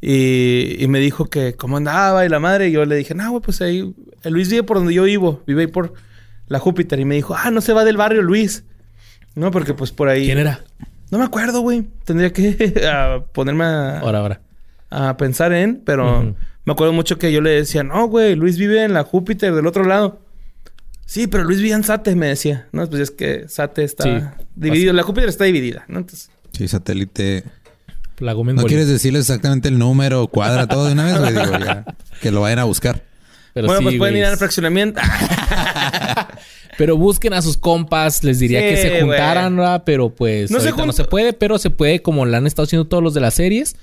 Y, y me dijo que cómo andaba y la madre. Y yo le dije, no, güey, pues ahí. El Luis vive por donde yo vivo. Vive ahí por la Júpiter. Y me dijo, ah, no se va del barrio Luis. No, porque pues por ahí. ¿Quién era? No me acuerdo, güey. Tendría que (laughs) ponerme a, Ahora, ahora. a pensar en, pero me acuerdo mucho que yo le decía, no, güey, Luis vive en la Júpiter del otro lado. Sí, pero Luis vive en Sate, me decía. No, pues es que Sate está Sí. dividido. La Júpiter está dividida, ¿no? Entonces, Sí, satélite. ¿No quieres decirles exactamente el número, cuadra, todo de una vez? güey? Digo, ya, que lo vayan a buscar. Pero bueno, sí, pues pueden güey. ir al fraccionamiento. (laughs) Pero busquen a sus compas. Les diría Sí, que se güey. juntaran, ¿verdad? Pero pues No se no se puede. Pero se puede, como lo han estado haciendo todos los de las series.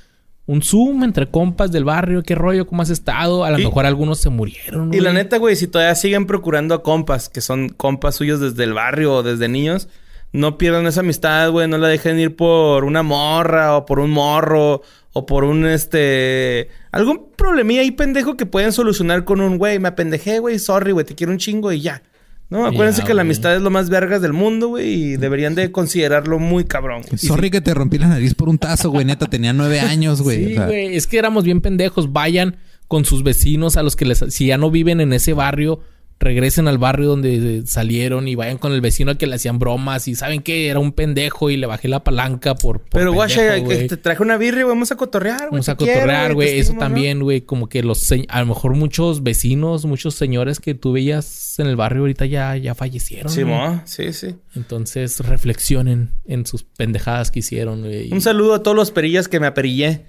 Un Zoom entre compas del barrio. ¿Qué rollo? ¿Cómo has estado? A lo mejor algunos se murieron, y la güey. neta, güey, si todavía siguen procurando a compas, que son compas suyos desde el barrio o desde niños, no pierdan esa amistad, güey. No la dejen ir por una morra o por un morro o por un, este... Algún problemilla ahí pendejo que pueden solucionar con un, güey, me apendejé, güey, sorry, güey, te quiero un chingo y ya. No, acuérdense que la amistad es lo más vergas del mundo, güey, y deberían de considerarlo muy cabrón. Sorry que te rompí la nariz por un tazo, güey. Neta, tenía nueve años, güey. Sí, O sea, güey. Es que éramos bien pendejos. Vayan con sus vecinos a los que les... Si ya no viven en ese barrio, regresen al barrio donde salieron y vayan con el vecino al que le hacían bromas. Y saben que era un pendejo y le bajé la palanca por... por Pero, guacha, pendejo, que güey. te traje una birria, güey, vamos a cotorrear, güey. Vamos a cotorrear, güey. Eso también, güey. Como que los... A lo mejor muchos vecinos, muchos señores que tú veías en el barrio ahorita ya, ya fallecieron. Sí, mo, sí, sí. Entonces reflexionen en sus pendejadas que hicieron, güey. Un saludo a todos los perillas que me aperillé.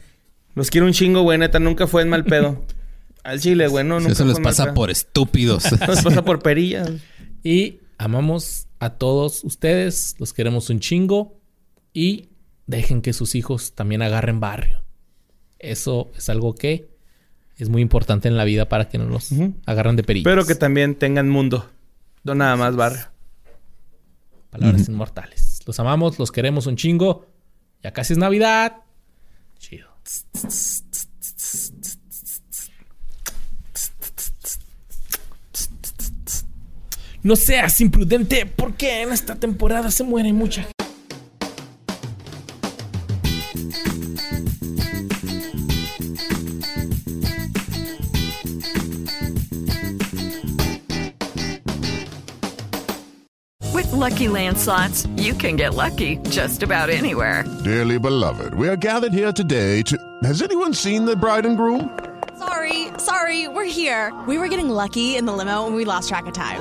Los quiero un chingo, güey, neta, nunca fue en mal pedo. (laughs) Al chile, güey, no, nunca eso les pasa por estúpidos. (laughs) Nos pasa por perillas. (laughs) Y amamos a todos ustedes, los queremos un chingo y dejen que sus hijos también agarren barrio. Eso es algo que es muy importante en la vida para que no los agarren de perillas. Pero que también tengan mundo. No nada más barrio. Palabras inmortales. Los amamos, los queremos un chingo. Ya casi es Navidad. Chido. No seas imprudente, porque en esta temporada se muere mucha gente. With Lucky Land slots, you can get lucky just about anywhere. Dearly beloved, we are gathered here today to. Has anyone seen the bride and groom? Sorry, sorry, we're here. We were getting lucky in the limo and we lost track of time.